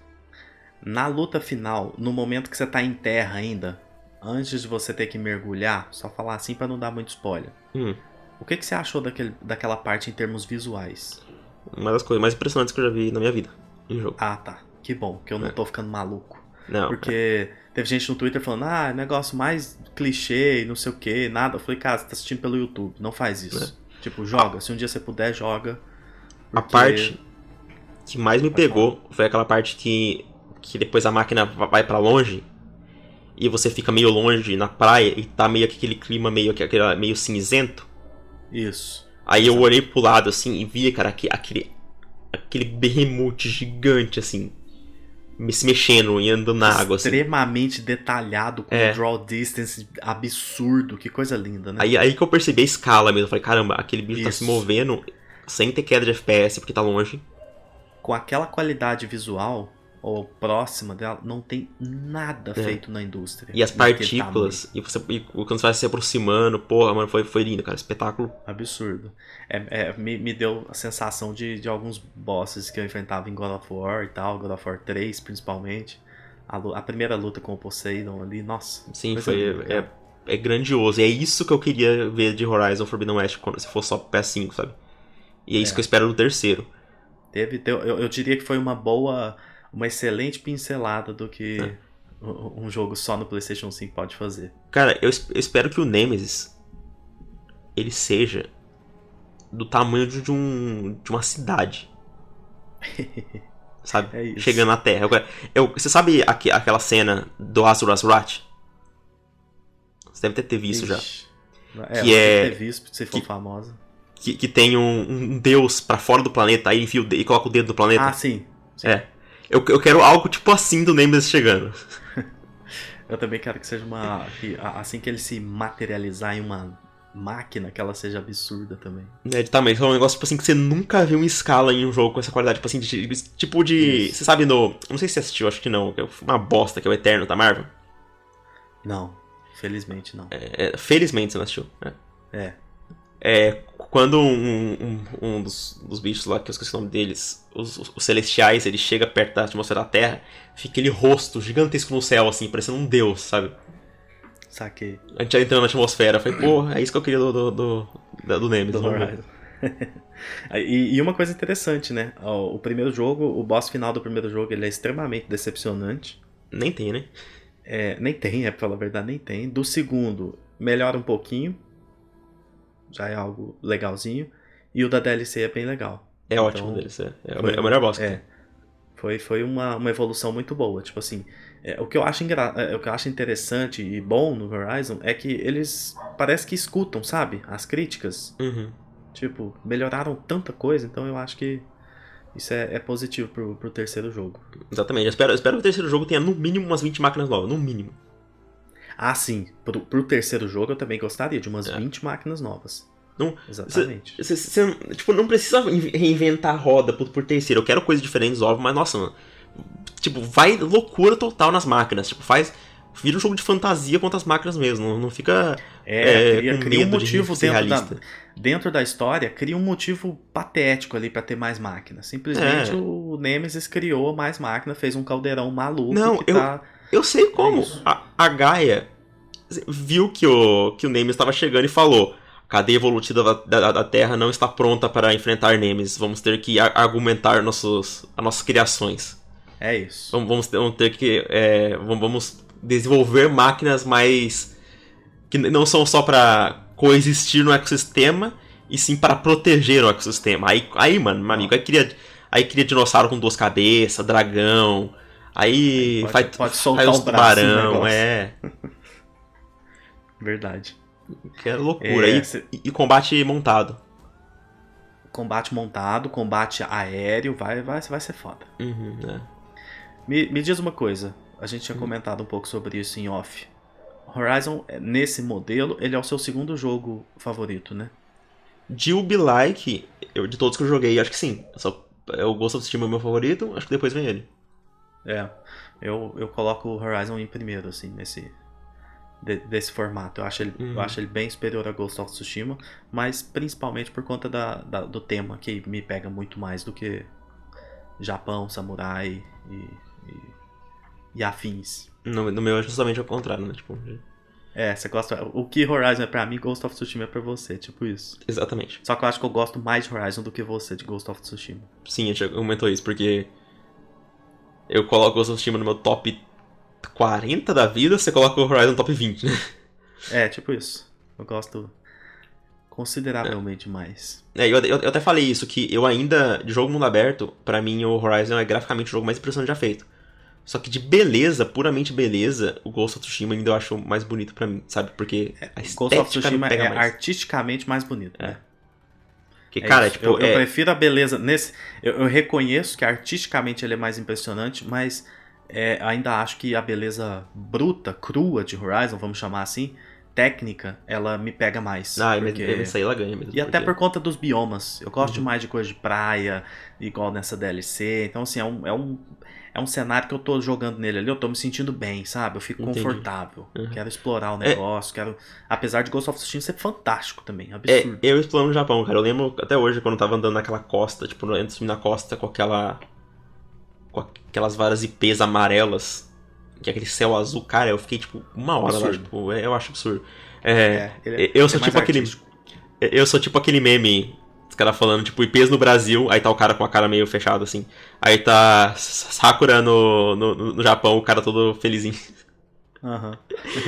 Na luta final, no momento que você tá em terra ainda, antes de você ter que mergulhar, só falar assim pra não dar muito spoiler. hum, O que, que você achou daquele, daquela parte em termos visuais? uma das coisas mais impressionantes que eu já vi na minha vida em jogo. Ah, tá. Que bom, que eu não É. tô ficando maluco. Não, Porque teve gente no Twitter falando, ah, negócio mais clichê e não sei o que, nada. Eu falei, cara, você tá assistindo pelo YouTube, não faz isso. Tipo, joga. Se um dia você puder, joga. A porque- parte que mais me pegou foi aquela parte que, que depois a máquina va- vai pra longe e você fica meio longe na praia e tá meio que aquele clima meio, que- aquele, meio cinzento. Isso. Aí eu olhei pro lado assim e via, cara, que, aquele, aquele behemoth gigante assim, se mexendo e andando na água assim. Extremamente detalhado, com É. um draw distance absurdo. Que coisa linda, né? Aí, aí que eu percebi a escala mesmo. Eu falei, caramba, aquele bicho tá se Isso. movendo sem ter queda de FPS porque tá longe. Com aquela qualidade visual, ou próxima dela, não tem nada É. feito na indústria. E as partículas, e, você, e quando você vai se aproximando, porra, mano, foi, foi lindo, cara. Espetáculo. Absurdo. É, é, me, me deu a sensação de, de alguns bosses que eu enfrentava em God of War e tal, God of War 3 principalmente. A, a primeira luta com o Poseidon ali, nossa. Sim, foi. linda, É, é grandioso. E é isso que eu queria ver de Horizon Forbidden West quando se for só PS5, sabe? E é isso É. que eu espero do terceiro. Teve, teu- eu, eu diria que foi uma boa, uma excelente pincelada do que É. um jogo só no PlayStation 5 pode fazer. Cara, eu, eu espero que o Nemesis ele seja do tamanho de, de um de uma cidade. Sabe? É isso. Chegando na Terra. Eu, eu- você sabe aque- aquela cena do Azura's Wrath? Você deve ter, ter visto já. Ixi. É, Que é- deve ter visto, se for que- famosa. Que, que tem um, um deus pra fora do planeta, aí enfia e coloca o dedo no planeta. Ah, sim. sim. É. Eu, eu quero algo tipo assim do Nemesis chegando. Eu também quero que seja uma. que assim que ele se materializar em uma máquina, que ela seja absurda também. É tamanho. É um negócio tipo assim que você nunca viu em escala em um jogo com essa qualidade. Tipo assim, de, de- tipo de. Isso. Você sabe no. Não sei se você assistiu, acho que não. é Uma bosta que é o Eterno da Marvel. Não, felizmente não. É, é, felizmente você não assistiu. né? É. É, quando um, um, um dos, dos bichos lá, que eu esqueci o nome deles, os, os- os celestiais, ele chega perto da atmosfera da Terra, fica aquele rosto gigantesco no céu, assim, parecendo um deus, sabe? Saquei. A gente já entrando na atmosfera. Falei, porra, é isso que eu queria do, do, do, do Nemesis. Do. Horizon. e, e uma coisa interessante, né? O, o primeiro jogo, o boss final do primeiro jogo, ele é extremamente decepcionante. Nem tem, né? É, nem tem, é pra falar a verdade, nem tem. Do segundo, melhora um pouquinho. Já é algo legalzinho. E o da DLC é bem legal. É Então, ótimo deles. É, é, o foi- é o melhor boss que É. tem. Foi, foi uma, uma evolução muito boa. Tipo assim, é, o, que eu acho engra... é, o que eu acho interessante e bom no Horizon é que eles parece que escutam, sabe? As críticas. Uhum. Tipo, melhoraram tanta coisa, então eu acho que isso é, é positivo pro, pro terceiro jogo. Exatamente. Eu espero, eu espero que o terceiro jogo tenha no mínimo umas 20 máquinas novas. No mínimo. Ah, sim. Pro, pro terceiro jogo eu também gostaria de umas É. 20 máquinas novas. Não, Exatamente. Você, você, tipo, não precisa in- reinventar a roda por, por terceiro. Eu quero coisas diferentes, óbvio, mas nossa, mano. Tipo, vai loucura total nas máquinas. Tipo, faz. Vira um jogo de fantasia contra as máquinas mesmo. Não, não fica. É, é, cria, cria um de motivo ser dentro da, dentro da história, cria um motivo patético ali pra ter mais máquinas. Simplesmente É. o Nemesis criou mais máquina, fez um caldeirão maluco Não, que eu- tá. Eu sei como. É a, a Gaia viu que o, que o Nemesis estava chegando e falou: a cadeia evolutiva da, da, da Terra não está pronta para enfrentar Nemesis. Vamos ter que argumentar nossos, as nossas criações. É isso. Vamos, vamos ter, vamos ter que. é, vamos desenvolver máquinas mais. que não são só para coexistir no ecossistema, e sim para proteger o ecossistema. Aí, aí mano, meu amigo, aí cria, aí cria dinossauro com duas cabeças, dragão. Aí Pode- faz, pode soltar faz uns o braço no tubarão, negócio. é. Verdade. Que é loucura. É, e, cê- e combate montado. Combate montado, combate aéreo, vai, vai, vai ser foda. Uhum, é. Me, me diz uma coisa. A gente tinha comentado um pouco sobre isso em off. Horizon, é, nesse modelo, ele é o seu segundo jogo favorito, né? De Ubi-like, de todos que eu joguei, acho que sim. Só, é o Ghost of Tsushima é o meu favorito, acho que depois vem ele. É. Eu, eu coloco o Horizon em primeiro, assim, nesse. de- desse formato. Eu acho, ele, Uhum. eu acho ele bem superior a Ghost of Tsushima, mas principalmente por conta da, da- do tema, que me pega muito mais do que Japão, samurai e, e, e afins. No, no meu é justamente ao contrário, né? Tipo, É, você gosta. O que Horizon é pra mim, Ghost of Tsushima é pra você, tipo isso. exatamente. Só que eu acho que eu gosto mais de Horizon do que você de Ghost of Tsushima. Sim, a gente comentou isso, porque eu coloco o Ghost of Tsushima no meu top 40 da vida, você coloca o Horizon no top 20, né? É, tipo isso. Eu gosto. consideravelmente mais. É, eu, eu, eu até falei isso, que eu ainda, de jogo mundo aberto, pra mim o Horizon é graficamente o jogo mais impressionante já feito. Só que de beleza, puramente beleza, o Ghost of Tsushima ainda eu acho mais bonito pra mim, sabe? Porque a Ghost of estética me Tsushima pega é mais. artisticamente mais bonito. né? Porque, É cara, isso. tipo, eu, eu é, prefiro a beleza nesse. Eu, eu reconheço que artisticamente ele é mais impressionante, mas é, ainda acho que a beleza bruta, crua de Horizon, vamos chamar assim, técnica, ela me pega mais. ah, porque- essa aí ela ganha mesmo. E até por conta dos biomas. Eu gosto Uhum. demais de coisa de praia, igual nessa DLC. Então, assim, é um, é um, é um cenário que eu tô jogando nele ali, eu tô me sentindo bem, sabe? Eu fico Entendi. confortável. Uhum. Quero explorar o É. negócio, quero. Apesar de Ghost of Tsushima ser fantástico também, É, absurdo. eu explorando no Japão, cara. Eu lembro até hoje quando eu tava andando naquela costa, tipo, antes na costa com aquela. com aquelas várias IPs amarelas, que é aquele céu azul, cara, eu fiquei, tipo, uma hora lá, Absurdo. tipo, é, eu acho absurdo. É, é- eu é sou tipo aquele. artístico. Eu sou tipo aquele meme, os caras falando, tipo, IPs no Brasil, aí tá o cara com a cara meio fechada, assim. Aí tá Sakura no, no, no Japão, o cara todo felizinho. Aham,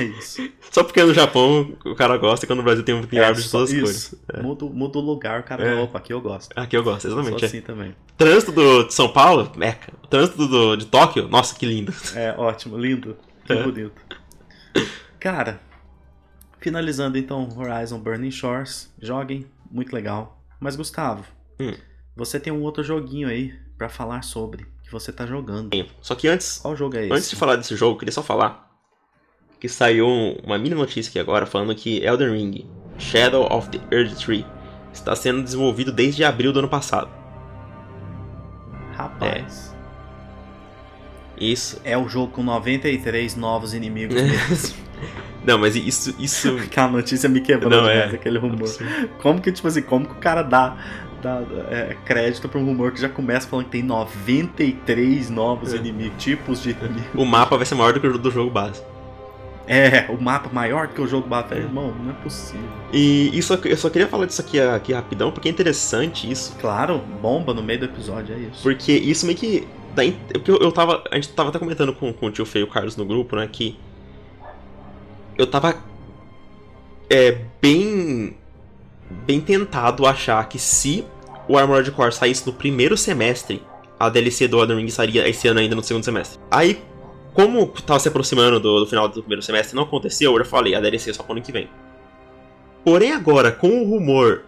é isso. Só porque no Japão o cara gosta e quando no Brasil tem, tem É, árvore de todas as cores. Muda, muda o lugar, o cara, É. opa, aqui eu gosto. Aqui eu gosto, exatamente. é. assim também. Trânsito do, de São Paulo, meca. O trânsito do, de Tóquio, nossa, que lindo. É, ótimo, lindo. Que É. bonito. Cara, finalizando então Horizon Burning Shores, joguem, muito legal. Mas Gustavo, Hum. você tem um outro joguinho aí pra falar sobre, que você tá jogando. Só que antes, Qual jogo é esse? antes de falar desse jogo, eu queria só falar que saiu um- uma mini notícia aqui agora falando que Elden Ring, Shadow of the Earth Tree, está sendo desenvolvido desde abril do ano passado. Rapaz, Isso. é, o jogo com 93 novos inimigos mesmo. Não, mas isso, isso Aquela notícia me quebrou Não, demais, é. aquele rumor. Como que, tipo assim, como que o cara dá, dá é, crédito pra um rumor que já começa falando que tem 93 novos É. inimigos, tipos de inimigos. o mapa vai ser maior do que o do jogo base. É, o mapa maior do que o jogo base. Irmão, não é possível. E isso, eu só queria falar disso aqui, aqui rapidão, porque é interessante isso. Claro, bomba no meio do episódio, é isso. Porque isso meio que. In- porque eu, eu tava. A gente tava até comentando com, com o tio Feio e o Carlos no grupo, né? Que. Eu tava. É. Bem. Bem tentado achar que se o Armored Core saísse no primeiro semestre, a DLC do Elden Ring sairia esse ano ainda no segundo semestre. Aí, como tava se aproximando do, do final do primeiro semestre, não aconteceu, eu já falei, a DLC é só pro ano que vem. Porém, agora, com o rumor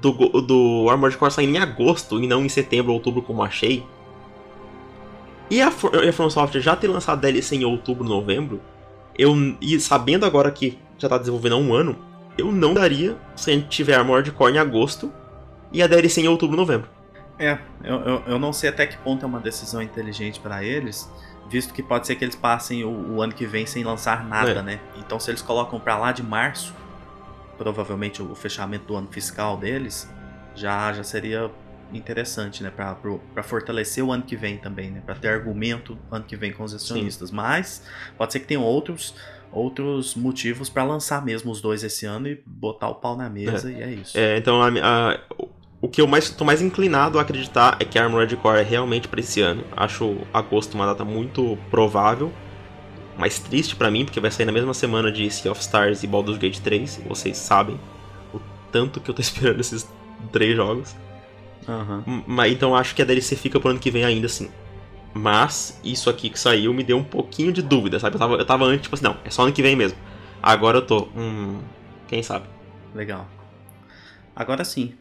do, do Armored Core saindo em agosto e não em setembro ou outubro, como achei. E a, a From Software já ter lançado DLC em outubro, novembro, eu e sabendo agora que já tá desenvolvendo há um ano, eu não daria se a gente tiver Armored Core em agosto e a DLC em outubro, novembro. É, eu, eu, eu não sei até que ponto é uma decisão inteligente pra eles, visto que pode ser que eles passem o, o ano que vem sem lançar nada, É. né? Então se eles colocam pra lá de março, provavelmente o fechamento do ano fiscal deles, já, já seria interessante, né? Pra fortalecer o ano que vem também, né? Pra ter argumento ano que vem com os acionistas. Mas pode ser que tenham outros, outros motivos pra lançar mesmo os dois esse ano e botar o pau na mesa e é isso. É, então a, a- o que eu mais tô mais inclinado a acreditar é que a Armored Core é realmente pra esse ano. Acho agosto uma data muito provável. Mais triste pra mim, porque vai sair na mesma semana de Sea of Stars e Baldur's Gate 3. e Vocês sabem o tanto que eu tô esperando esses três jogos. Aham. M- Mas então acho que a DLC fica pro ano que vem ainda assim. Mas isso aqui que saiu me deu um pouquinho de dúvida, sabe? Eu tava, eu tava antes, tipo assim, não, é só ano que vem mesmo. Agora eu tô, hum, quem sabe? Legal. Agora sim,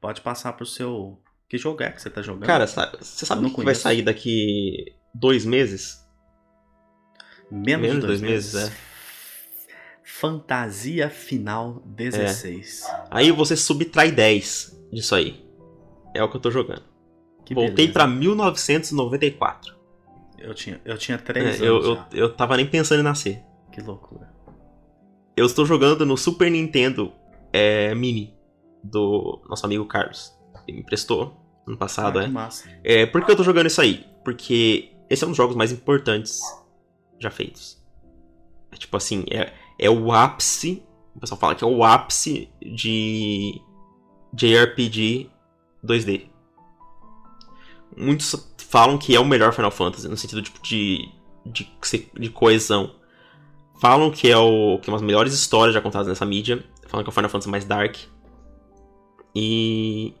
pode passar pro seu. Que jogo é que você tá jogando? Cara, você sabe o não que vai sair daqui dois meses? menos, menos de dois, dois meses, meses. é. Fantasia Final 16. Aí você subtrai 10 disso aí. É o que eu tô jogando. Que Voltei beleza. pra 1994. Eu tinha, eu tinha É, 3 eu, anos. eu, já. eu tava nem pensando em nascer. Que loucura. Eu estou jogando no Super Nintendo é, Mini do nosso amigo Carlos. Ele me emprestou ano passado, ah, é. massa. É, por que eu tô jogando isso aí? Porque esse é um dos jogos mais importantes já feitos. É tipo assim, é, é o ápice. O pessoal fala que é o ápice de JRPG 2D. Muitos falam que é o melhor Final Fantasy, no sentido tipo, de, de, de coesão. falam que é o que é uma das melhores histórias já contadas nessa mídia. Falam que é o Final Fantasy mais dark. E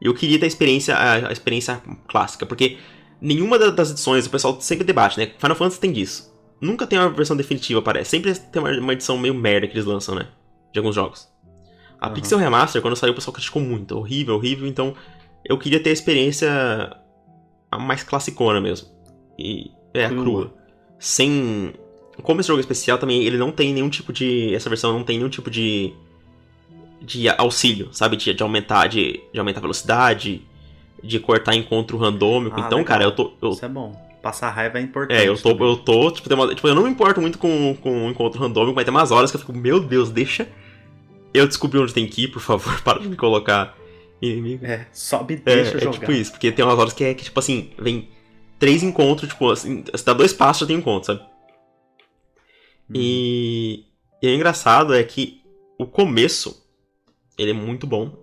eu queria ter a experiência, a, a experiência clássica, porque nenhuma das edições, o pessoal sempre debate, né? Final Fantasy tem disso. Nunca tem uma versão definitiva, parece. Sempre tem uma, uma edição meio merda que eles lançam, né? De alguns jogos. A uhum. Pixel Remaster, quando saiu, o pessoal criticou muito. Horrível, horrível. Então, eu queria ter a experiência mais classicona mesmo. E é, crua. crua. Sem. Como esse jogo é especial também, ele não tem nenhum tipo de. Essa versão não tem nenhum tipo de. De auxílio, sabe? De, de aumentar, de, de aumentar a velocidade, de cortar encontro randômico. Ah, então, legal. cara, eu tô. Eu... Isso é bom. Passar raiva é importante. É, eu tô, eu tô, tipo, uma, tipo, eu não me importo muito com, com o encontro randômico, mas tem umas horas que eu fico, meu Deus, deixa eu descobrir onde tem que ir, por favor, para de me colocar inimigo. É, sobe e deixa é, jogar. É tipo isso, porque tem umas horas que é que, tipo assim, vem três encontros, tipo, assim, você dá dois passos já tem encontro, sabe? Hum. E, e o engraçado é que o começo, ele é muito bom.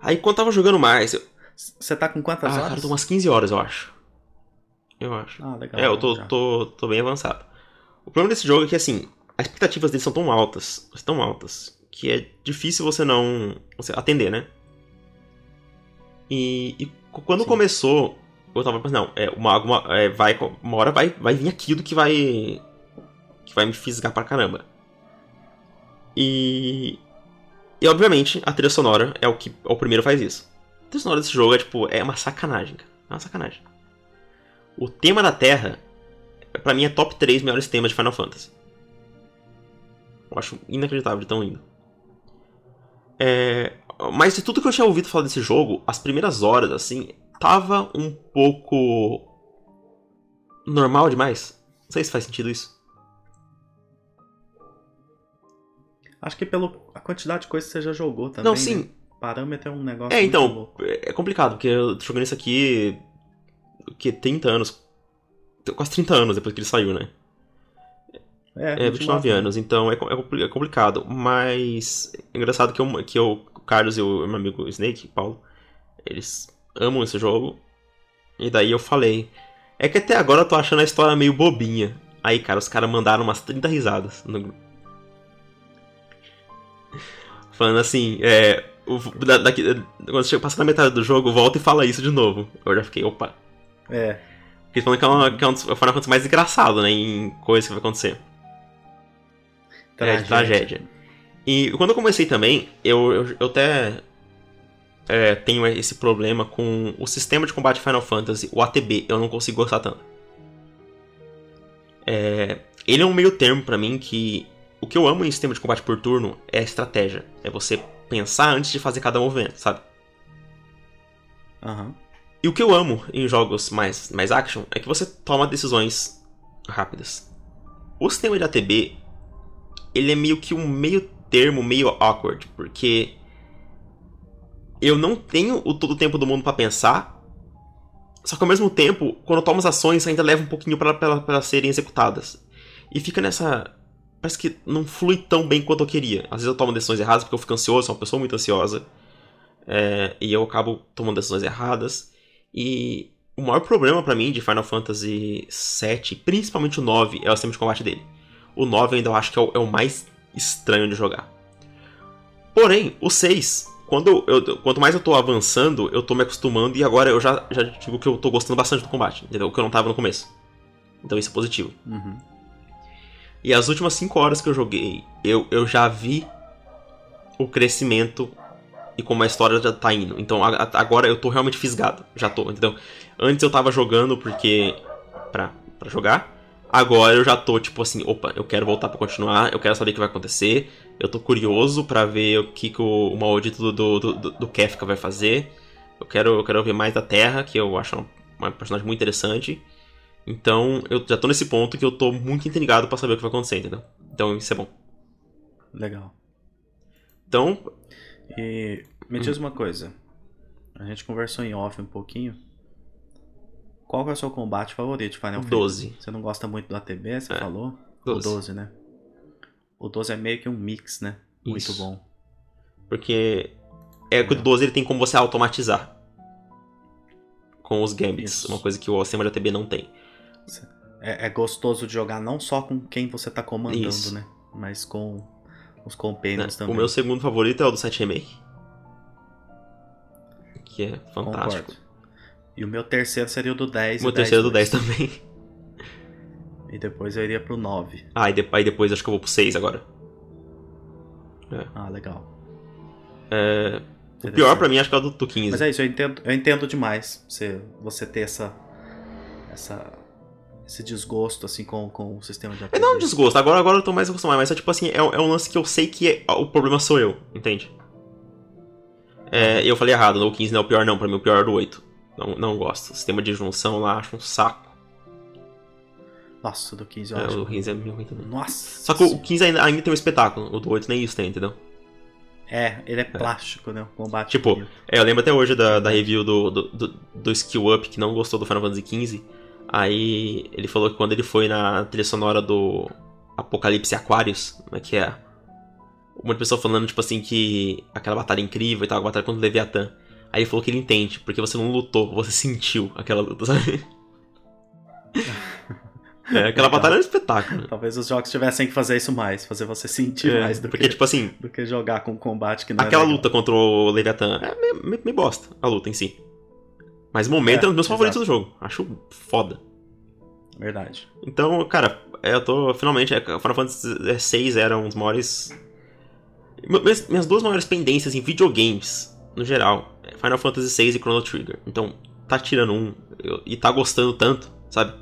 Aí quando eu tava jogando mais, eu... Você tá com quantas ah, horas? Cara, tô umas 15 horas, eu acho. Eu acho. Ah, legal. É, eu tô, tô, tô bem avançado. O problema desse jogo é que, assim, as expectativas dele são tão altas, tão altas, que é difícil você não você atender, né? E, e quando Sim. começou, eu tava pensando, não, é, uma, uma, é, vai, uma hora vai, vai vir aquilo que vai. que vai me fisgar pra caramba. E. E obviamente a trilha sonora é o que é o primeiro faz isso. A trilha sonora desse jogo é tipo, é uma sacanagem, cara. É uma sacanagem. O tema da Terra, para mim, é top 3 melhores temas de Final Fantasy. Eu acho inacreditável de tão lindo. É, mas de tudo que eu tinha ouvido falar desse jogo, as primeiras horas, assim, tava um pouco. normal demais. Não sei se faz sentido isso. Acho que pela quantidade de coisas que você já jogou também. Não, sim. Né? Parâmetro é um negócio. É, então. É complicado, porque eu tô jogando isso aqui. que 30 anos. Quase 30 anos depois que ele saiu, né? É, é 29 anos, então é, é, é, complicado. Mas é engraçado que, eu, que eu, o Carlos e o meu amigo Snake, Paulo, eles amam esse jogo. E daí eu falei. É que até agora eu tô achando a história meio bobinha. Aí, cara, os caras mandaram umas 30 risadas no grupo. Falando assim, é. O, daqui, quando você passa na metade do jogo, volta e fala isso de novo. Eu já fiquei, opa. É. Porque falando que é, uma, que é um dos Final Fantasy mais engraçado, né? Em coisas que vai acontecer. Tragédia. É, tragédia. E quando eu comecei também, eu, eu, eu até é, tenho esse problema com o sistema de combate Final Fantasy, o ATB, eu não consigo gostar tanto. É, ele é um meio termo para mim que o que eu amo em sistema de combate por turno é a estratégia. É você pensar antes de fazer cada movimento, sabe? Uhum. E o que eu amo em jogos mais, mais action é que você toma decisões rápidas. O sistema de ATB ele é meio que um meio termo, meio awkward, porque eu não tenho o todo o tempo do mundo para pensar, só que ao mesmo tempo, quando eu tomo as ações, ainda leva um pouquinho para serem executadas. E fica nessa. Parece que não flui tão bem quanto eu queria. Às vezes eu tomo decisões erradas porque eu fico ansioso, sou uma pessoa muito ansiosa. É, e eu acabo tomando decisões erradas. E o maior problema para mim de Final Fantasy VII, principalmente o 9, é o sistema de combate dele. O 9 ainda eu acho que é o, é o mais estranho de jogar. Porém, o 6, quando eu, quanto mais eu tô avançando, eu tô me acostumando e agora eu já, já digo que eu tô gostando bastante do combate, entendeu? O que eu não tava no começo. Então isso é positivo. Uhum. E as últimas 5 horas que eu joguei, eu, eu já vi o crescimento e como a história já tá indo. Então a, a, agora eu tô realmente fisgado. Já tô, entendeu? Antes eu tava jogando porque. pra, pra jogar. Agora eu já tô tipo assim, opa, eu quero voltar para continuar, eu quero saber o que vai acontecer, eu tô curioso para ver o que, que o, o maldito do, do, do, do Kefka vai fazer. Eu quero, eu quero ver mais da Terra, que eu acho uma, personagem muito interessante. Então eu já tô nesse ponto que eu tô muito intrigado para saber o que vai acontecer, entendeu? Então isso é bom. Legal. Então. E me diz hum. uma coisa. A gente conversou em off um pouquinho. Qual é o seu combate favorito Final Fantasy? 12. Você não gosta muito do ATB, você é. falou? 12. O 12, né? O 12 é meio que um mix, né? Muito Isso. bom. Porque é que o 12 ele tem como você automatizar com os gambits, Isso. uma coisa que o sistema de ATB não tem. é, é gostoso de jogar não só com quem você tá comandando, Isso. né? Mas com os companions né? também. O meu segundo favorito é o do 7 Remake. Que é fantástico. Concordo. E o meu terceiro seria o do 10. O meu terceiro é do 10 West. também. E depois eu iria pro 9. Ah, e de- aí depois acho que eu vou pro 6 agora. Ah, legal. É, o pior pra mim acho que é o do, do 15. Mas é isso, eu entendo, eu entendo demais você, você ter essa, essa. esse desgosto assim com, com o sistema de É RPG. não um desgosto, agora, agora eu tô mais acostumado, mas é tipo assim, é, é um lance que eu sei que é- o problema sou eu, entende? É, eu falei errado, o 15 não é o pior não, pra mim o pior é o do 8. Não, não gosto. Sistema de junção lá, acho um saco. Nossa, o do 15 eu É, acho. o 15 é meio ruim também. Nossa. Só que o 15 ainda, ainda tem um espetáculo, o do 8 nem isso tem, entendeu? É, ele é plástico, né? O combate. Tipo, dele. É, eu lembro até hoje da, da review do, do, do, do Skill Up, que não gostou do Final Fantasy XV. Aí ele falou que quando ele foi na trilha sonora do Apocalipse Aquarius, como é que é? Um monte de pessoa falando, tipo assim, que aquela batalha incrível e tal, a batalha contra o Leviatã. Aí ele falou que ele entende, porque você não lutou, você sentiu aquela luta, sabe? É, aquela Legal. batalha é um espetáculo. Talvez os jogos tivessem que fazer isso mais, fazer você sentir É, mais do porque, que, tipo assim, do que jogar com combate que não aquela é luta contra o Leviatã é meio, meio, meio bosta, a luta em si. Mas o momento É, é, um dos meus exato. favoritos do jogo. Acho foda. Verdade. Então, cara, eu tô. Finalmente, é, Final Fantasy VI era um dos maiores. Minhas, minhas duas maiores pendências em videogames, no geral, é Final Fantasy VI e Chrono Trigger. Então, tá tirando um e tá gostando tanto, sabe?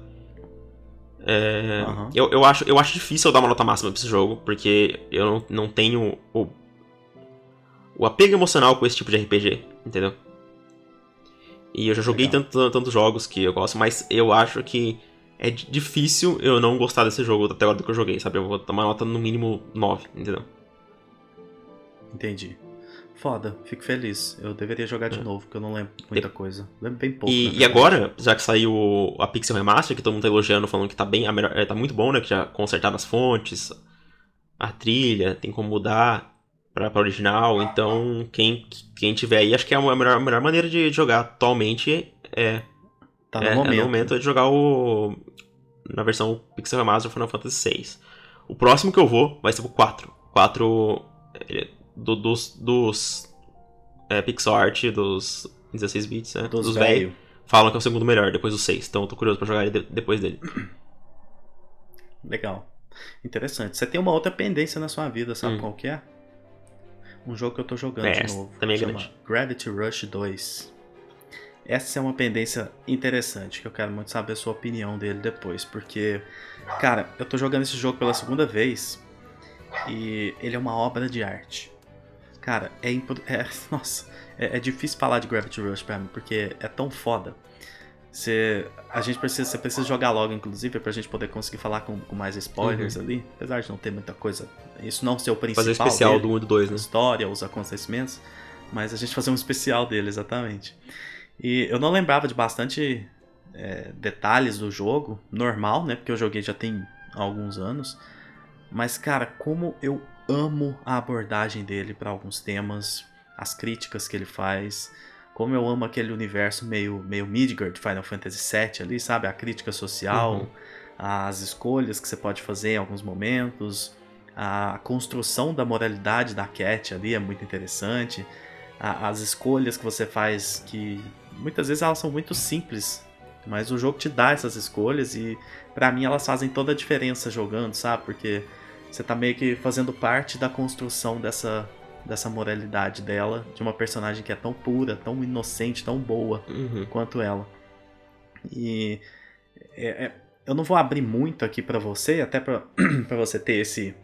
É, Aham. eu, eu, acho, eu acho difícil eu dar uma nota máxima pra esse jogo, porque eu não, não tenho o, o apego emocional com esse tipo de RPG, entendeu? E eu já joguei Legal. tanto, tantos jogos que eu gosto, mas eu acho que é di- difícil eu não gostar desse jogo até agora do que eu joguei, sabe? Eu vou dar uma nota no mínimo 9, entendeu? Entendi. Foda, fico feliz. Eu deveria jogar de novo, porque eu não lembro muita coisa. Lembro bem pouco. É. E, e agora, já que saiu a Pixel Remaster, que todo mundo tá elogiando, falando que tá bem, a melhor- é, tá muito bom, né? Que já consertaram as fontes, a trilha, tem como mudar pra, pra original. Então, quem, quem tiver aí, acho que é a melhor, a melhor maneira de jogar atualmente é, Tá no é, é momento. no momento é de jogar o. Na versão Pixel Remaster Final Fantasy VI. O próximo que eu vou vai ser o 4. 4 ele- do- dos. dos é, pixel art dos 16 bits, né? Dos, Dos velho. velhos. Falam que é o segundo melhor, depois do 6. Então eu tô curioso pra jogar ele de- depois dele. Legal. Interessante. Você tem uma outra pendência na sua vida, sabe Hum. qual que é? Um jogo que eu tô jogando É, de novo. também é grande. Gravity Rush 2. Essa é uma pendência interessante, que eu quero muito saber a sua opinião dele depois, porque, cara, eu tô jogando esse jogo pela segunda vez e ele é uma obra de arte. Cara, é, é nossa, é, é difícil falar de Gravity Rush pra mim, porque é tão foda. Você, a gente precisa, você precisa jogar logo, inclusive, pra gente poder conseguir falar com, com mais spoilers ali, apesar de não ter muita coisa. Isso não ser o principal. Fazer o especial dele do 1 e do 2, a né? história, os acontecimentos, mas a gente fazer um especial dele, exatamente. E eu não lembrava de bastante é, detalhes do jogo, normal, né? Porque eu joguei já tem alguns anos. Mas, cara, como eu amo a abordagem dele para alguns temas, as críticas que ele faz, como eu amo aquele universo meio, meio Midgard de Final Fantasy VII ali, sabe? A crítica social, Uhum. as escolhas que você pode fazer em alguns momentos, a construção da moralidade da Cat ali é muito interessante, a- as escolhas que você faz que muitas vezes elas são muito simples, mas o jogo te dá essas escolhas e pra mim elas fazem toda a diferença jogando, sabe? Porque você tá meio que fazendo parte da construção dessa dessa moralidade dela, de uma personagem que é tão pura, tão inocente, tão boa Uhum. quanto ela. E é- é- eu não vou abrir muito aqui pra você, até pra você ter esse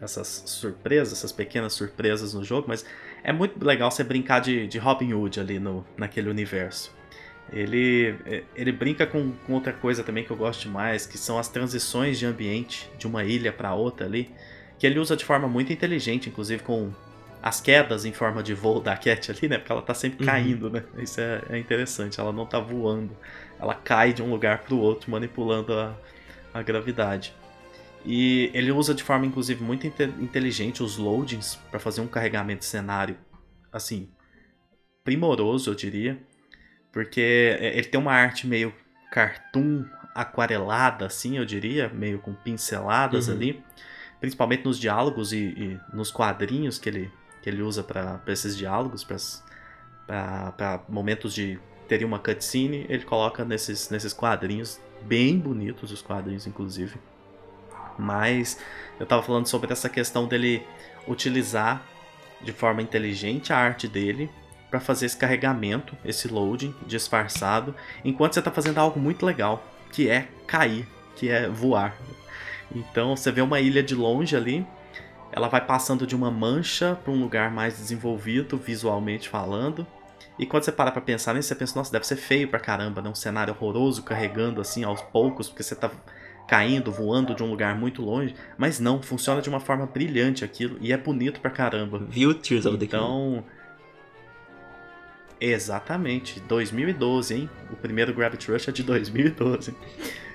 essas surpresas, essas pequenas surpresas no jogo, mas é muito legal você brincar de, de Robin Hood ali no, naquele universo. Ele, é, ele brinca com, com outra coisa também que eu gosto demais, que são as transições de ambiente de uma ilha para outra ali, que ele usa de forma muito inteligente, inclusive com as quedas em forma de voo da Cat ali, né? Porque ela tá sempre Uhum. caindo, né? Isso é, é interessante, ela não tá voando. Ela cai de um lugar pro outro, manipulando a, a gravidade. E ele usa de forma, inclusive, muito inte- inteligente os loadings para fazer um carregamento de cenário, assim, primoroso, eu diria. Porque é, ele tem uma arte meio cartoon aquarelada, assim, eu diria, meio com pinceladas Uhum. ali, principalmente nos diálogos e, e nos quadrinhos que ele, que ele usa para esses diálogos, para momentos de teria uma cutscene, ele coloca nesses, nesses quadrinhos, bem bonitos os quadrinhos, inclusive. Mas eu tava falando sobre essa questão dele utilizar de forma inteligente a arte dele para fazer esse carregamento, esse loading disfarçado, enquanto você tá fazendo algo muito legal, que é cair, que é voar. Então você vê uma ilha de longe ali, ela vai passando de uma mancha para um lugar mais desenvolvido visualmente falando. E quando você para pra pensar nisso, você pensa, nossa, deve ser feio pra caramba, né? Um cenário horroroso carregando assim aos poucos, porque você tá caindo, voando de um lugar muito longe. Mas não, funciona de uma forma brilhante aquilo e é bonito pra caramba. Viu Tears of the Kingdom? Então. Exatamente, 2012, hein? O primeiro Gravity Rush é de 2012.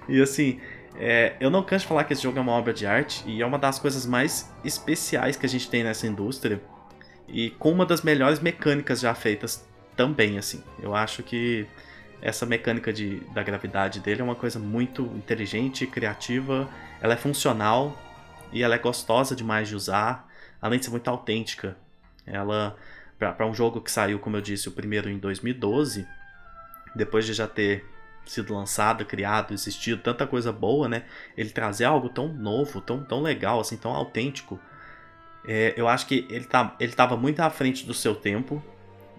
E assim, é, eu não canso de falar que esse jogo é uma obra de arte e é uma das coisas mais especiais que a gente tem nessa indústria e com uma das melhores mecânicas já feitas também, assim. Eu acho que essa mecânica de, da gravidade dele é uma coisa muito inteligente, criativa, ela é funcional e ela é gostosa demais de usar, além de ser muito autêntica. Ela, para um jogo que saiu, como eu disse, o primeiro em 2012, depois de já ter sido lançado, criado, existido tanta coisa boa, né? Ele trazer algo tão novo, tão, tão legal, assim, tão autêntico. É, eu acho que ele, tá, ele tava muito à frente do seu tempo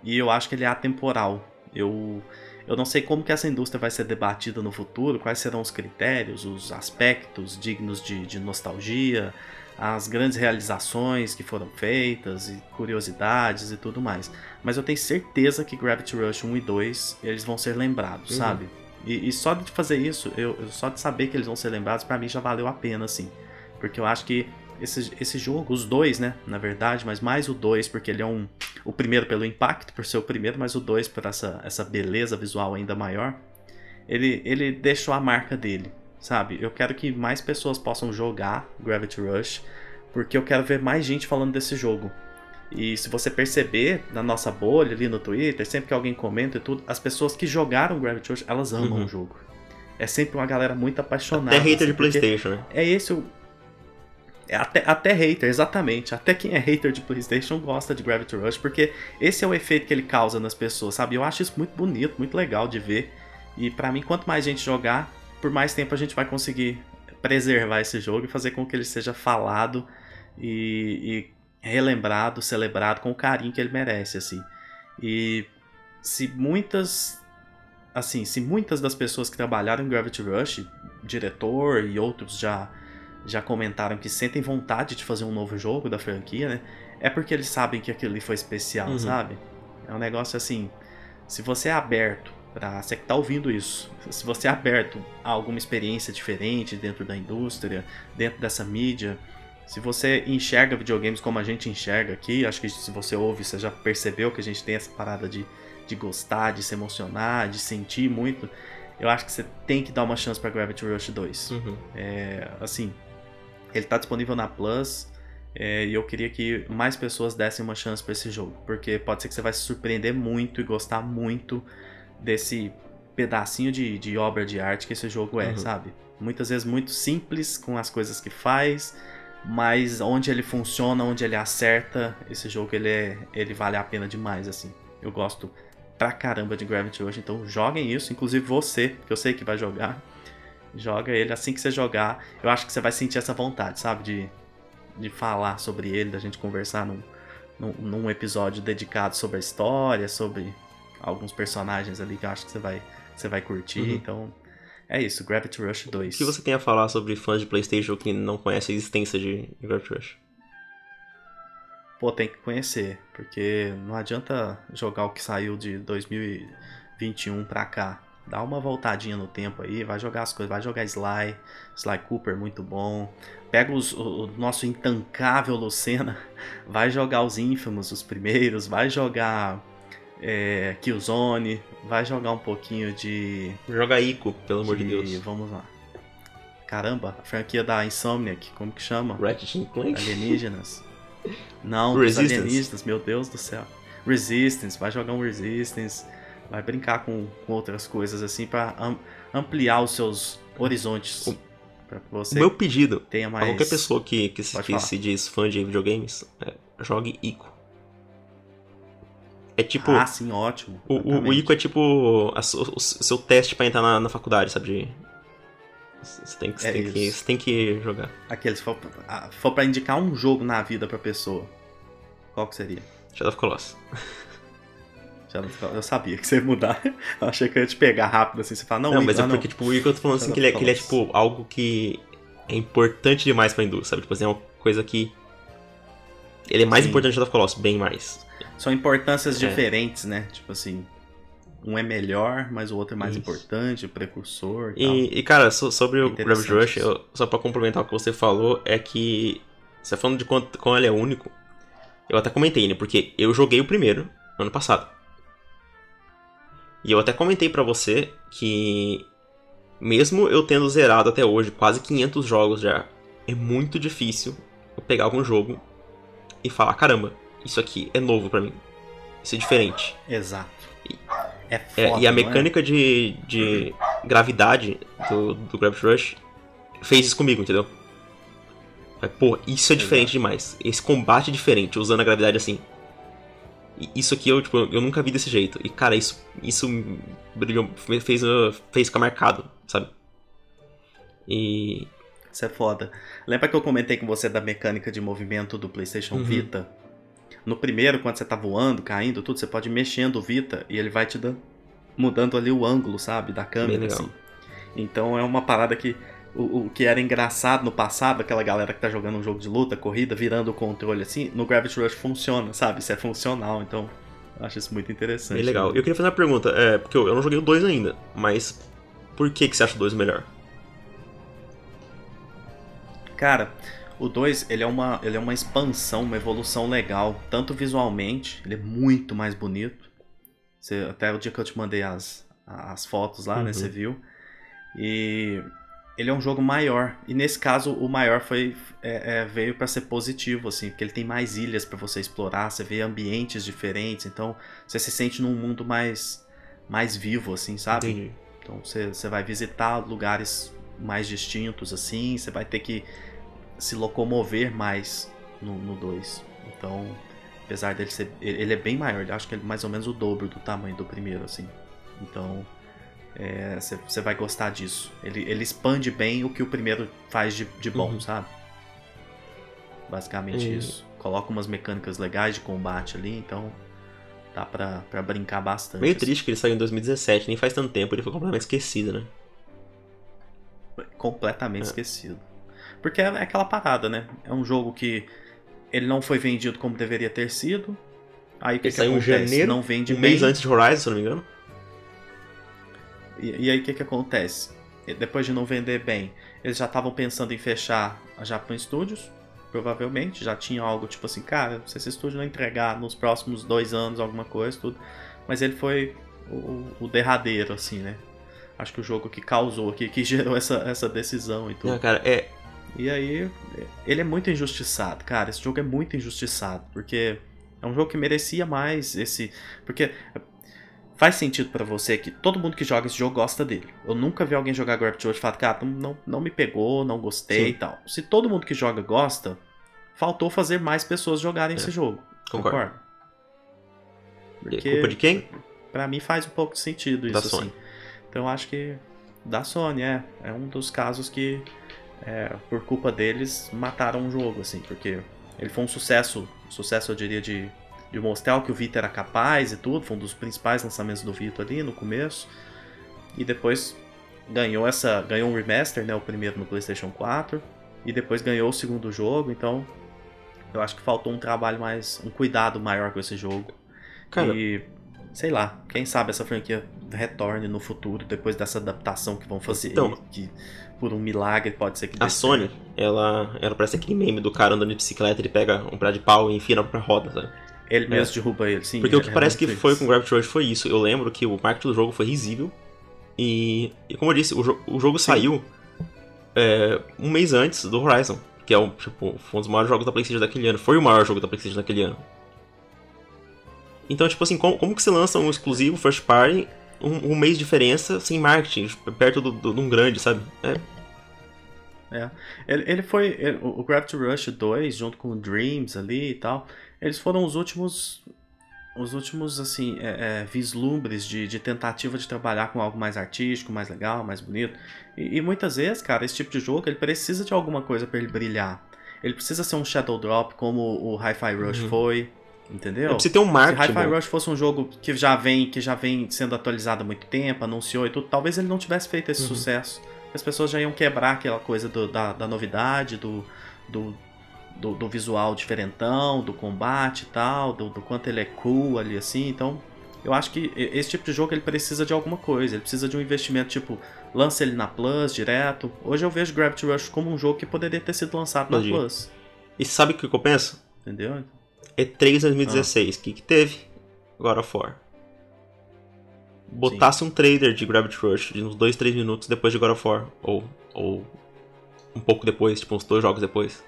e eu acho que ele é atemporal. Eu, eu não sei como que essa indústria vai ser debatida no futuro, quais serão os critérios, os aspectos dignos de, de nostalgia, as grandes realizações que foram feitas e curiosidades e tudo mais. Mas eu tenho certeza que Gravity Rush 1 e 2 eles vão ser lembrados, Uhum. sabe? E, e só de fazer isso, eu, só de saber que eles vão ser lembrados, pra mim já valeu a pena, assim. Porque eu acho que esse, esse jogo, os dois, né, na verdade, mas mais o 2, porque ele é um. O primeiro pelo impacto, por ser o primeiro, mas o 2 por essa, essa beleza visual ainda maior. Ele, ele deixou a marca dele, sabe? Eu quero que mais pessoas possam jogar Gravity Rush, porque eu quero ver mais gente falando desse jogo. E se você perceber na nossa bolha ali no Twitter, sempre que alguém comenta e tudo, as pessoas que jogaram Gravity Rush, elas amam Uhum. o jogo. É sempre uma galera muito apaixonada. Até hater assim, de Playstation, né? É esse o. É até, até hater, exatamente. Até quem é hater de PlayStation gosta de Gravity Rush, porque esse é o efeito que ele causa nas pessoas, sabe? Eu acho isso muito bonito, muito legal de ver. E pra mim, quanto mais gente jogar, por mais tempo a gente vai conseguir preservar esse jogo e fazer com que ele seja falado e, e relembrado, celebrado com o carinho que ele merece, assim. E se muitas assim, se muitas das pessoas que trabalharam em Gravity Rush, diretor e outros já já comentaram que sentem vontade de fazer um novo jogo da franquia, né? É porque eles sabem que aquilo ali foi especial, Uhum. sabe? É um negócio assim, se você é aberto para você que tá ouvindo isso, se você é aberto a alguma experiência diferente dentro da indústria, dentro dessa mídia, se você enxerga videogames como a gente enxerga aqui, acho que se você ouve, você já percebeu que a gente tem essa parada de, de gostar, de se emocionar, de sentir muito. Eu acho que você tem que dar uma chance para Gravity Rush 2. Uhum. É, assim, ele tá disponível na Plus. é, e eu queria que mais pessoas dessem uma chance para esse jogo. Porque pode ser que você vai se surpreender muito e gostar muito desse pedacinho de, de obra de arte que esse jogo é, Uhum. sabe? Muitas vezes muito simples com as coisas que faz, mas onde ele funciona, onde ele acerta, esse jogo ele, é, ele vale a pena demais, assim. Eu gosto pra caramba de Gravity Rush, então joguem isso, inclusive você, que eu sei que vai jogar. Joga ele assim que você jogar. Eu acho que você vai sentir essa vontade, sabe? De, de falar sobre ele, da gente conversar num, num, num episódio dedicado sobre a história, sobre alguns personagens ali que eu acho que você vai, você vai curtir. Uhum. Então, é isso. Gravity Rush 2. O que você tem a falar sobre fãs de PlayStation que não conhecem a existência de Gravity Rush? Pô, tem que conhecer, porque não adianta jogar o que saiu de 2021 pra cá. Dá uma voltadinha no tempo aí, vai jogar as coisas, vai jogar Sly, Sly Cooper, muito bom. Pega os- o, o nosso intancável Lucena, vai jogar os Infamous, os primeiros, vai jogar é, Killzone, vai jogar um pouquinho de. Joga Ico, pelo amor de Deus. Vamos lá. Caramba, a franquia da Insomniac, como que chama? Ratchet Clank? Alienígenas. Não, Resistance. alienígenas, meu Deus do céu. Resistance, vai jogar um Resistance, vai brincar com, com outras coisas assim pra am- ampliar os seus horizontes. O- Pra você meu pedido tenha mais. qualquer pessoa que, que, se, que se diz fã de videogames, é, jogue Ico. É tipo. Ah, sim, ótimo. o, o, o. Ico é tipo a su- o, seu teste pra entrar na, na faculdade, sabe? De- Você tem, que, É tem que, tem que jogar. Aquele, se for, ah, for pra indicar um jogo na vida pra pessoa, qual que seria? Shadow of Colossus. Não- Eu sabia que você ia mudar. Eu achei que eu ia te pegar rápido assim. Você fala, não, Não, Igor, mas é porque, tipo, o Ico eu tô falando assim que ele, é, que ele é, tipo, algo que é importante demais pra indústria, sabe? Tipo assim, é uma coisa que. Ele é mais Sim. importante que Shadow of Colossus, bem mais. São importâncias É. diferentes, né? Tipo assim, um é melhor, mas o outro é mais Isso. importante, o precursor e, tal. E, e, cara, so- sobre o Gravity Rush, eu- só pra complementar o que você falou, é que. Você falando de quanto, como ele é único, eu até comentei, né? Porque eu joguei o primeiro no ano passado. E eu até comentei pra você que, mesmo eu tendo zerado até hoje quase 500 jogos já, é muito difícil eu pegar algum jogo e falar: caramba, isso aqui é novo pra mim. Isso é diferente. Exato. É foda, É, e a é? mecânica de, de gravidade do, do Gravity Rush fez isso comigo, entendeu? É, Pô, isso é diferente demais. Esse combate é diferente, usando a gravidade assim. E Isso aqui eu, tipo, eu nunca vi desse jeito. E, cara, isso, isso brilhou, fez, uh, fez ficar marcado, sabe? E. Isso é foda. Lembra que eu comentei com você da mecânica de movimento do PlayStation Uhum. Vita? No primeiro, quando você tá voando, caindo, tudo, você pode ir mexendo o Vita e ele vai te dando, mudando ali o ângulo, sabe, da câmera, assim. Então é uma parada que o, o que era engraçado no passado, aquela galera que tá jogando um jogo de luta, corrida, virando o controle assim, no Gravity Rush funciona, sabe? Isso é funcional, então acho isso muito interessante. Bem legal. Eu queria fazer uma pergunta, é, porque eu, eu não joguei o 2 ainda, mas por que, que você acha o 2 melhor? Cara, o 2, ele é uma ele é uma expansão, uma evolução legal, tanto visualmente, ele é muito mais bonito. Você, até o dia que eu te mandei as, as fotos lá, né, Uhum. você viu. E ele é um jogo maior. E nesse caso, o maior foi é, é, veio pra ser positivo, assim, porque ele tem mais ilhas pra você explorar, você vê ambientes diferentes, então você se sente num mundo mais mais vivo, assim, sabe? Entendi. Então você, você vai visitar lugares mais distintos, assim, você vai ter que se locomover mais no 2. Então, apesar dele ser. Ele é bem maior, eu acho que ele é mais ou menos o dobro do tamanho do primeiro, assim. Então. é, Você você vai gostar disso. Ele, ele expande bem o que o primeiro faz de, de bom, Uhum. sabe? Basicamente E- isso. Coloca umas mecânicas legais de combate ali, então dá pra, pra brincar bastante. Meio assim. triste que ele saiu em 2017, nem faz tanto tempo, ele foi completamente esquecido, né? completamente É. esquecido. Porque é aquela parada, né? É um jogo que ele não foi vendido como deveria ter sido. Aí o que, que acontece? janeiro, não vende Um bem. mês antes de Horizon, se não me engano. E, e aí o que, que acontece? Depois de não vender bem, eles já estavam pensando em fechar a Japan Studios, provavelmente. Já tinha algo tipo assim, cara, se esse estúdio não entregar nos próximos dois anos alguma coisa, tudo. Mas ele foi o, o derradeiro, assim, né? Acho que o jogo que causou, que, que gerou essa, essa decisão e tudo. Não, cara, é. E aí, ele é muito injustiçado, cara. Esse jogo é muito injustiçado, porque é um jogo que merecia mais esse. Porque faz sentido pra você que todo mundo que joga esse jogo gosta dele. Eu nunca vi alguém jogar Gravity Rush e falar, cara, não, não, me pegou, não gostei Sim. e tal. Se todo mundo que joga gosta, faltou fazer mais pessoas jogarem É, esse jogo. concordo. Concorda? Porque- Culpa de quem? Pra mim faz um pouco de sentido Da isso, Sony. assim. Então eu acho que da Sony, é. É um dos casos que, é, por culpa deles, mataram o jogo, assim, porque ele foi um sucesso, sucesso eu diria de, de mostrar o que o Vita era capaz e tudo, foi um dos principais lançamentos do Vita ali no começo. E depois ganhou essa. ganhou um remaster, né? O primeiro no Playstation 4. E depois ganhou o segundo jogo, então. Eu acho que faltou um trabalho mais. um cuidado maior com esse jogo. Cara, E sei lá, quem sabe essa franquia retorne no futuro depois dessa adaptação que vão fazer. Então, que por um milagre pode ser que a Sony, certo. ela, ela parece aquele meme do cara andando de bicicleta, ele pega um pedaço de pau e enfia na própria roda, sabe? Ele mesmo derruba ele, sim. Porque o é- que é parece que muito foi isso. com Gravity Rush foi isso. Eu lembro que o marketing do jogo foi risível. E, e como eu disse, o, jo- o jogo saiu é, um mês antes do Horizon. Que é um, tipo, foi um dos maiores jogos da PlayStation daquele ano. Foi o maior jogo da PlayStation daquele ano. Então, tipo assim, como, como que você lança um exclusivo first party um, um mês de diferença sem marketing, perto de do, um grande, sabe? É. é. Ele, ele foi. Ele, o Gravity Rush 2, junto com o Dreams ali e tal, eles foram os últimos. Os últimos, assim, é, é, vislumbres de, de tentativa de trabalhar com algo mais artístico, mais legal, mais bonito. E, e muitas vezes, cara, esse tipo de jogo ele precisa de alguma coisa para ele brilhar. Ele precisa ser um Shadow Drop, como o Hi-Fi Rush uhum. foi. Entendeu? Precisa ter um marketing. Se Hi-Fi Rush fosse um jogo que já vem, que já vem sendo atualizado há muito tempo, anunciou e tudo, talvez ele não tivesse feito esse uhum. sucesso. As pessoas já iam quebrar aquela coisa do, da, da novidade, do, do, do, do, visual diferentão, do combate e tal, do, do quanto ele é cool ali assim. Então, eu acho que esse tipo de jogo ele precisa de alguma coisa. Ele precisa de um investimento tipo, lança ele na Plus direto. Hoje eu vejo Gravity Rush como um jogo que poderia ter sido lançado na Plus. E sabe o que eu penso? Entendeu? E3 2016, o ah. que, que teve? God of War. Botasse Sim. um trailer de Gravity Rush de uns 2, 3 minutos depois de God of War. Ou, ou um pouco depois, tipo uns dois jogos depois.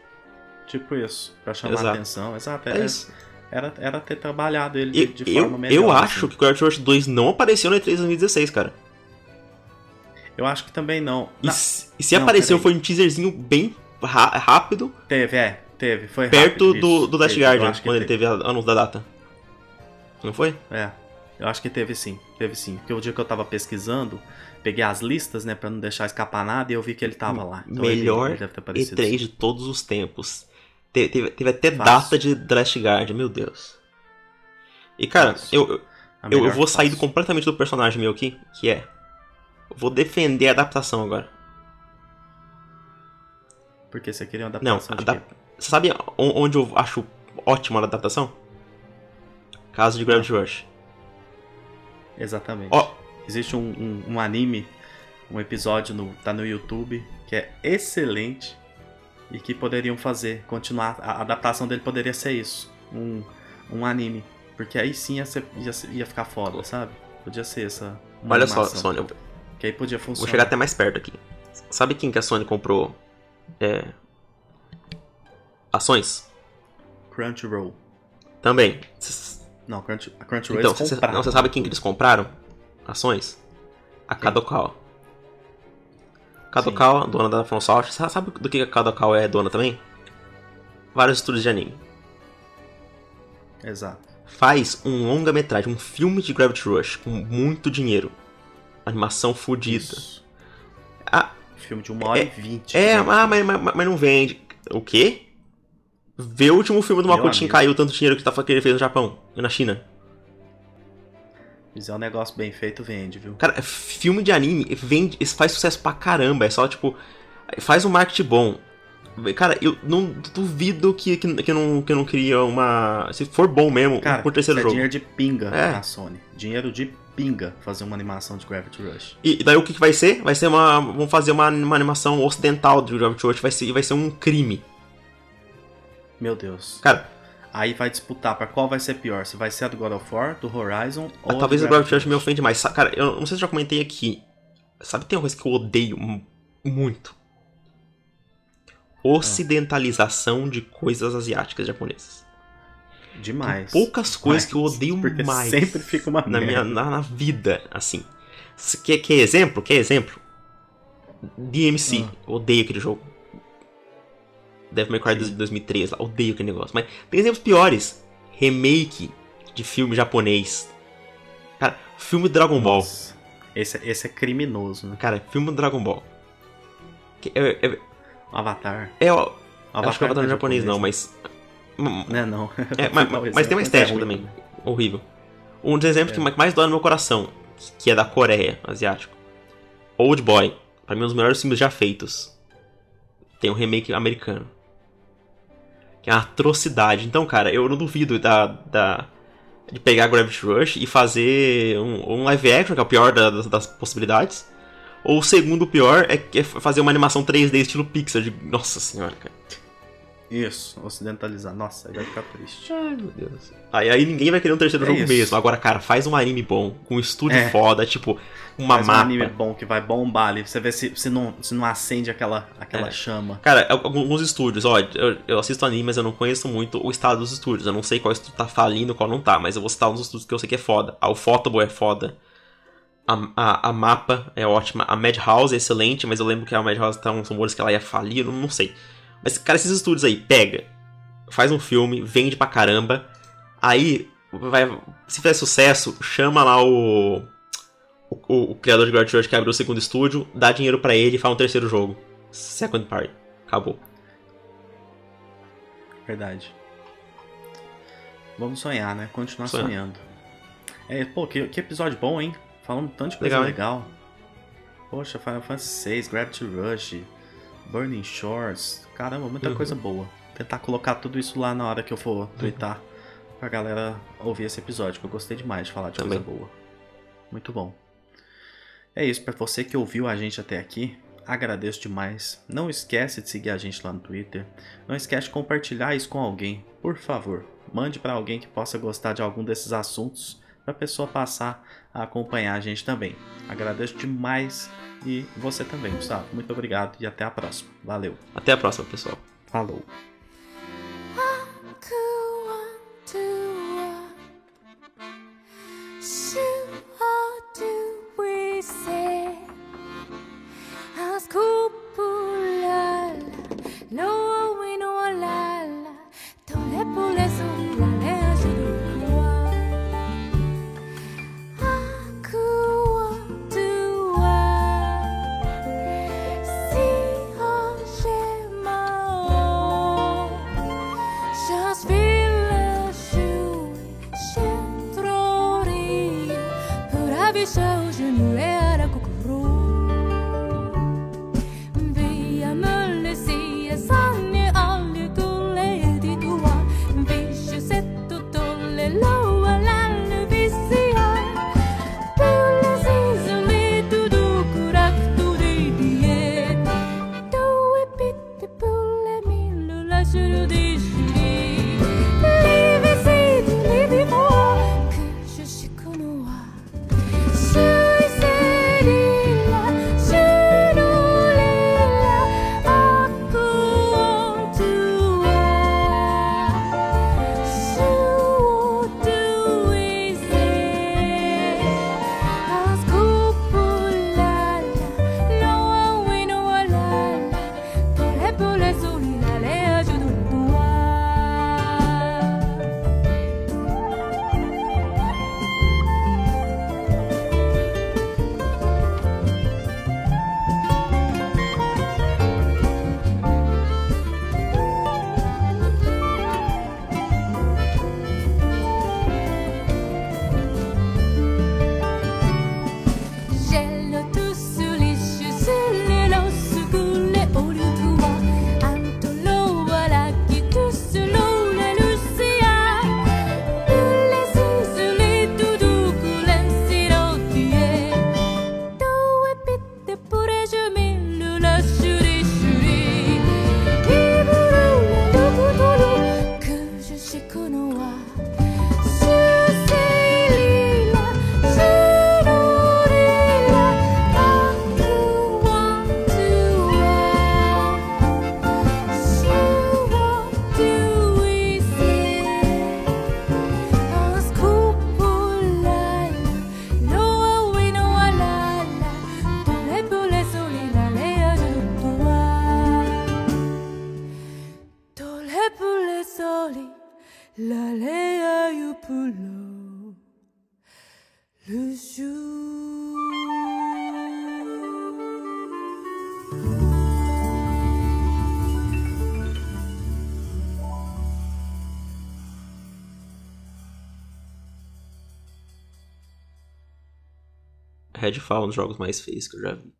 Tipo isso, pra chamar Exato. a atenção. Exato, é, é isso. Era, era ter trabalhado ele de, de forma eu, melhor. Eu acho assim. que Gravity Rush 2 não apareceu no E3 2016, cara. Eu acho que também não. E, não. se, e se não, apareceu, foi um teaserzinho bem rápido. Teve, é. Teve, foi Perto rápido, do, do Last Guardian, quando ele teve anúncio da data. Não foi? É. Eu acho que teve sim, teve sim. Porque o dia que eu tava pesquisando, peguei as listas, né, pra não deixar escapar nada, e eu vi que ele tava lá. Então Melhor ele, ele E3 de todos os tempos. Teve, teve, teve até Fácil. data de The Last Guardian, meu Deus. E cara, eu, eu, eu, vou sair completamente do personagem meu aqui, que é. Eu vou defender a adaptação agora. Porque você queria uma adaptação Não, adap você sabe onde eu acho ótima a adaptação? Caso de Gravity Rush. Exatamente. Oh. Existe um, um, um, anime, um episódio no, tá no YouTube que é excelente e que poderiam fazer, continuar. A adaptação dele poderia ser isso, um, um anime, porque aí sim ia, ser, ia, ia ficar foda, sabe? Podia ser essa. Olha animação. só, Sony. Que aí podia funcionar. Vou chegar até mais perto aqui. Sabe quem que a Sony comprou é, ações? Crunchyroll. Também. Não, Crunch, a Crunchyroll então, você, não, você sabe quem que eles compraram? Ações? A Kadokawa. Kadokawa, dona da From Software. Sabe do que a Kadokawa é dona também? Vários estúdios de anime. Exato. Faz um longa-metragem, um filme de Gravity Rush com muito dinheiro. Animação fodida. Ah, filme de 1 hora é, e 20. É, ah, mas, mas, mas não vende. O quê? Vê o último filme do Makoto Shinkai, o tanto dinheiro que, tá, que ele fez no Japão e na China. Mas é um negócio bem feito, vende, viu? Cara, filme de anime vende, faz sucesso pra caramba. É só, tipo, faz um marketing bom. Cara, eu não duvido que, que, que, não, que não cria uma. Se for bom mesmo, Cara, por terceiro é jogo. dinheiro de pinga é. na Sony. Dinheiro de pinga fazer uma animação de Gravity Rush. E daí o que, que vai ser? Vai ser uma. Vamos fazer uma, uma animação ocidental de Gravity Rush. Vai ser, vai ser um crime. Meu Deus. Cara. Aí vai disputar para qual vai ser pior. Se vai ser a do God of War, do Horizon ou. Talvez o Gravity Rush me ofende mais. Cara, eu não sei se eu já comentei aqui. Sabe, tem uma coisa que eu odeio muito. Ocidentalização ah. de coisas asiáticas japonesas. Demais. Tem poucas coisas que eu odeio Porque mais. Sempre fica uma na minha na, na, vida, assim. Quer, quer exemplo? Quer exemplo? DMC. Ah. Odeio aquele jogo. Devil May Cry de 2003 lá, odeio aquele negócio. Mas tem exemplos piores. Remake de filme japonês. Cara, filme Dragon Ball. Esse, esse é criminoso, né? Cara, filme Dragon Ball. É, é, Avatar. É, ó, Avatar acho que o Avatar não é japonês, não, mas. Não é não. É, mas, mas tem uma estética é também. Horrível. Um dos exemplos é. que mais dói no meu coração, que é da Coreia, asiático. Old Boy. Pra mim, um dos melhores filmes já feitos. Tem um remake americano que é uma atrocidade. Então, cara, eu não duvido da, da de pegar Gravity Rush e fazer um, um live action, que é o pior da, das, das, possibilidades. Ou o segundo pior é, é fazer uma animação 3D estilo Pixar. De... Nossa senhora, cara. Isso, ocidentalizar. Nossa, aí vai ficar triste. Ai, meu Deus. Aí, aí ninguém vai querer um terceiro é jogo isso. mesmo. Agora, cara, faz um anime bom, com um estúdio é. foda, tipo, uma faz mapa. um anime bom que vai bombar ali. Você vê se, se, não, se não acende aquela, aquela é. chama. Cara, alguns estúdios, ó, eu, eu, assisto anime, mas eu não conheço muito o estado dos estúdios. Eu não sei qual estúdio tá falindo, qual não tá, mas eu vou citar uns estúdios que eu sei que é foda. Ah, o é foda. A, a, a, mapa é ótima. A Madhouse é excelente, mas eu lembro que a Madhouse tá uns rumores que ela ia falir, não, não sei. Mas, cara, esses estúdios aí, pega, faz um filme, vende pra caramba. Aí, vai, se fizer sucesso, chama lá o, o, o criador de Gravity Rush que abriu o segundo estúdio, dá dinheiro para ele e faz um terceiro jogo. Second Party. Acabou. Verdade. Vamos sonhar, né? Continuar Sonhar. sonhando. É, pô, que, que episódio bom, hein? Falando tanto de coisa legal. legal. Poxa, Final Fantasy VI, Gravity Rush, Burning Shores. Caramba, muita uhum. coisa boa. Tentar colocar tudo isso lá na hora que eu for twittar uhum. pra galera ouvir esse episódio, que eu gostei demais de falar de Também. coisa boa. Muito bom. É isso, para você que ouviu a gente até aqui, agradeço demais. Não esquece de seguir a gente lá no Twitter. Não esquece de compartilhar isso com alguém, por favor. Mande para alguém que possa gostar de algum desses assuntos para a pessoa passar a acompanhar a gente também. Agradeço demais e você também, Gustavo. Muito obrigado e até a próxima. Valeu. Até a próxima, pessoal. Falou. Redfall, um dos jogos mais feios que eu já vi.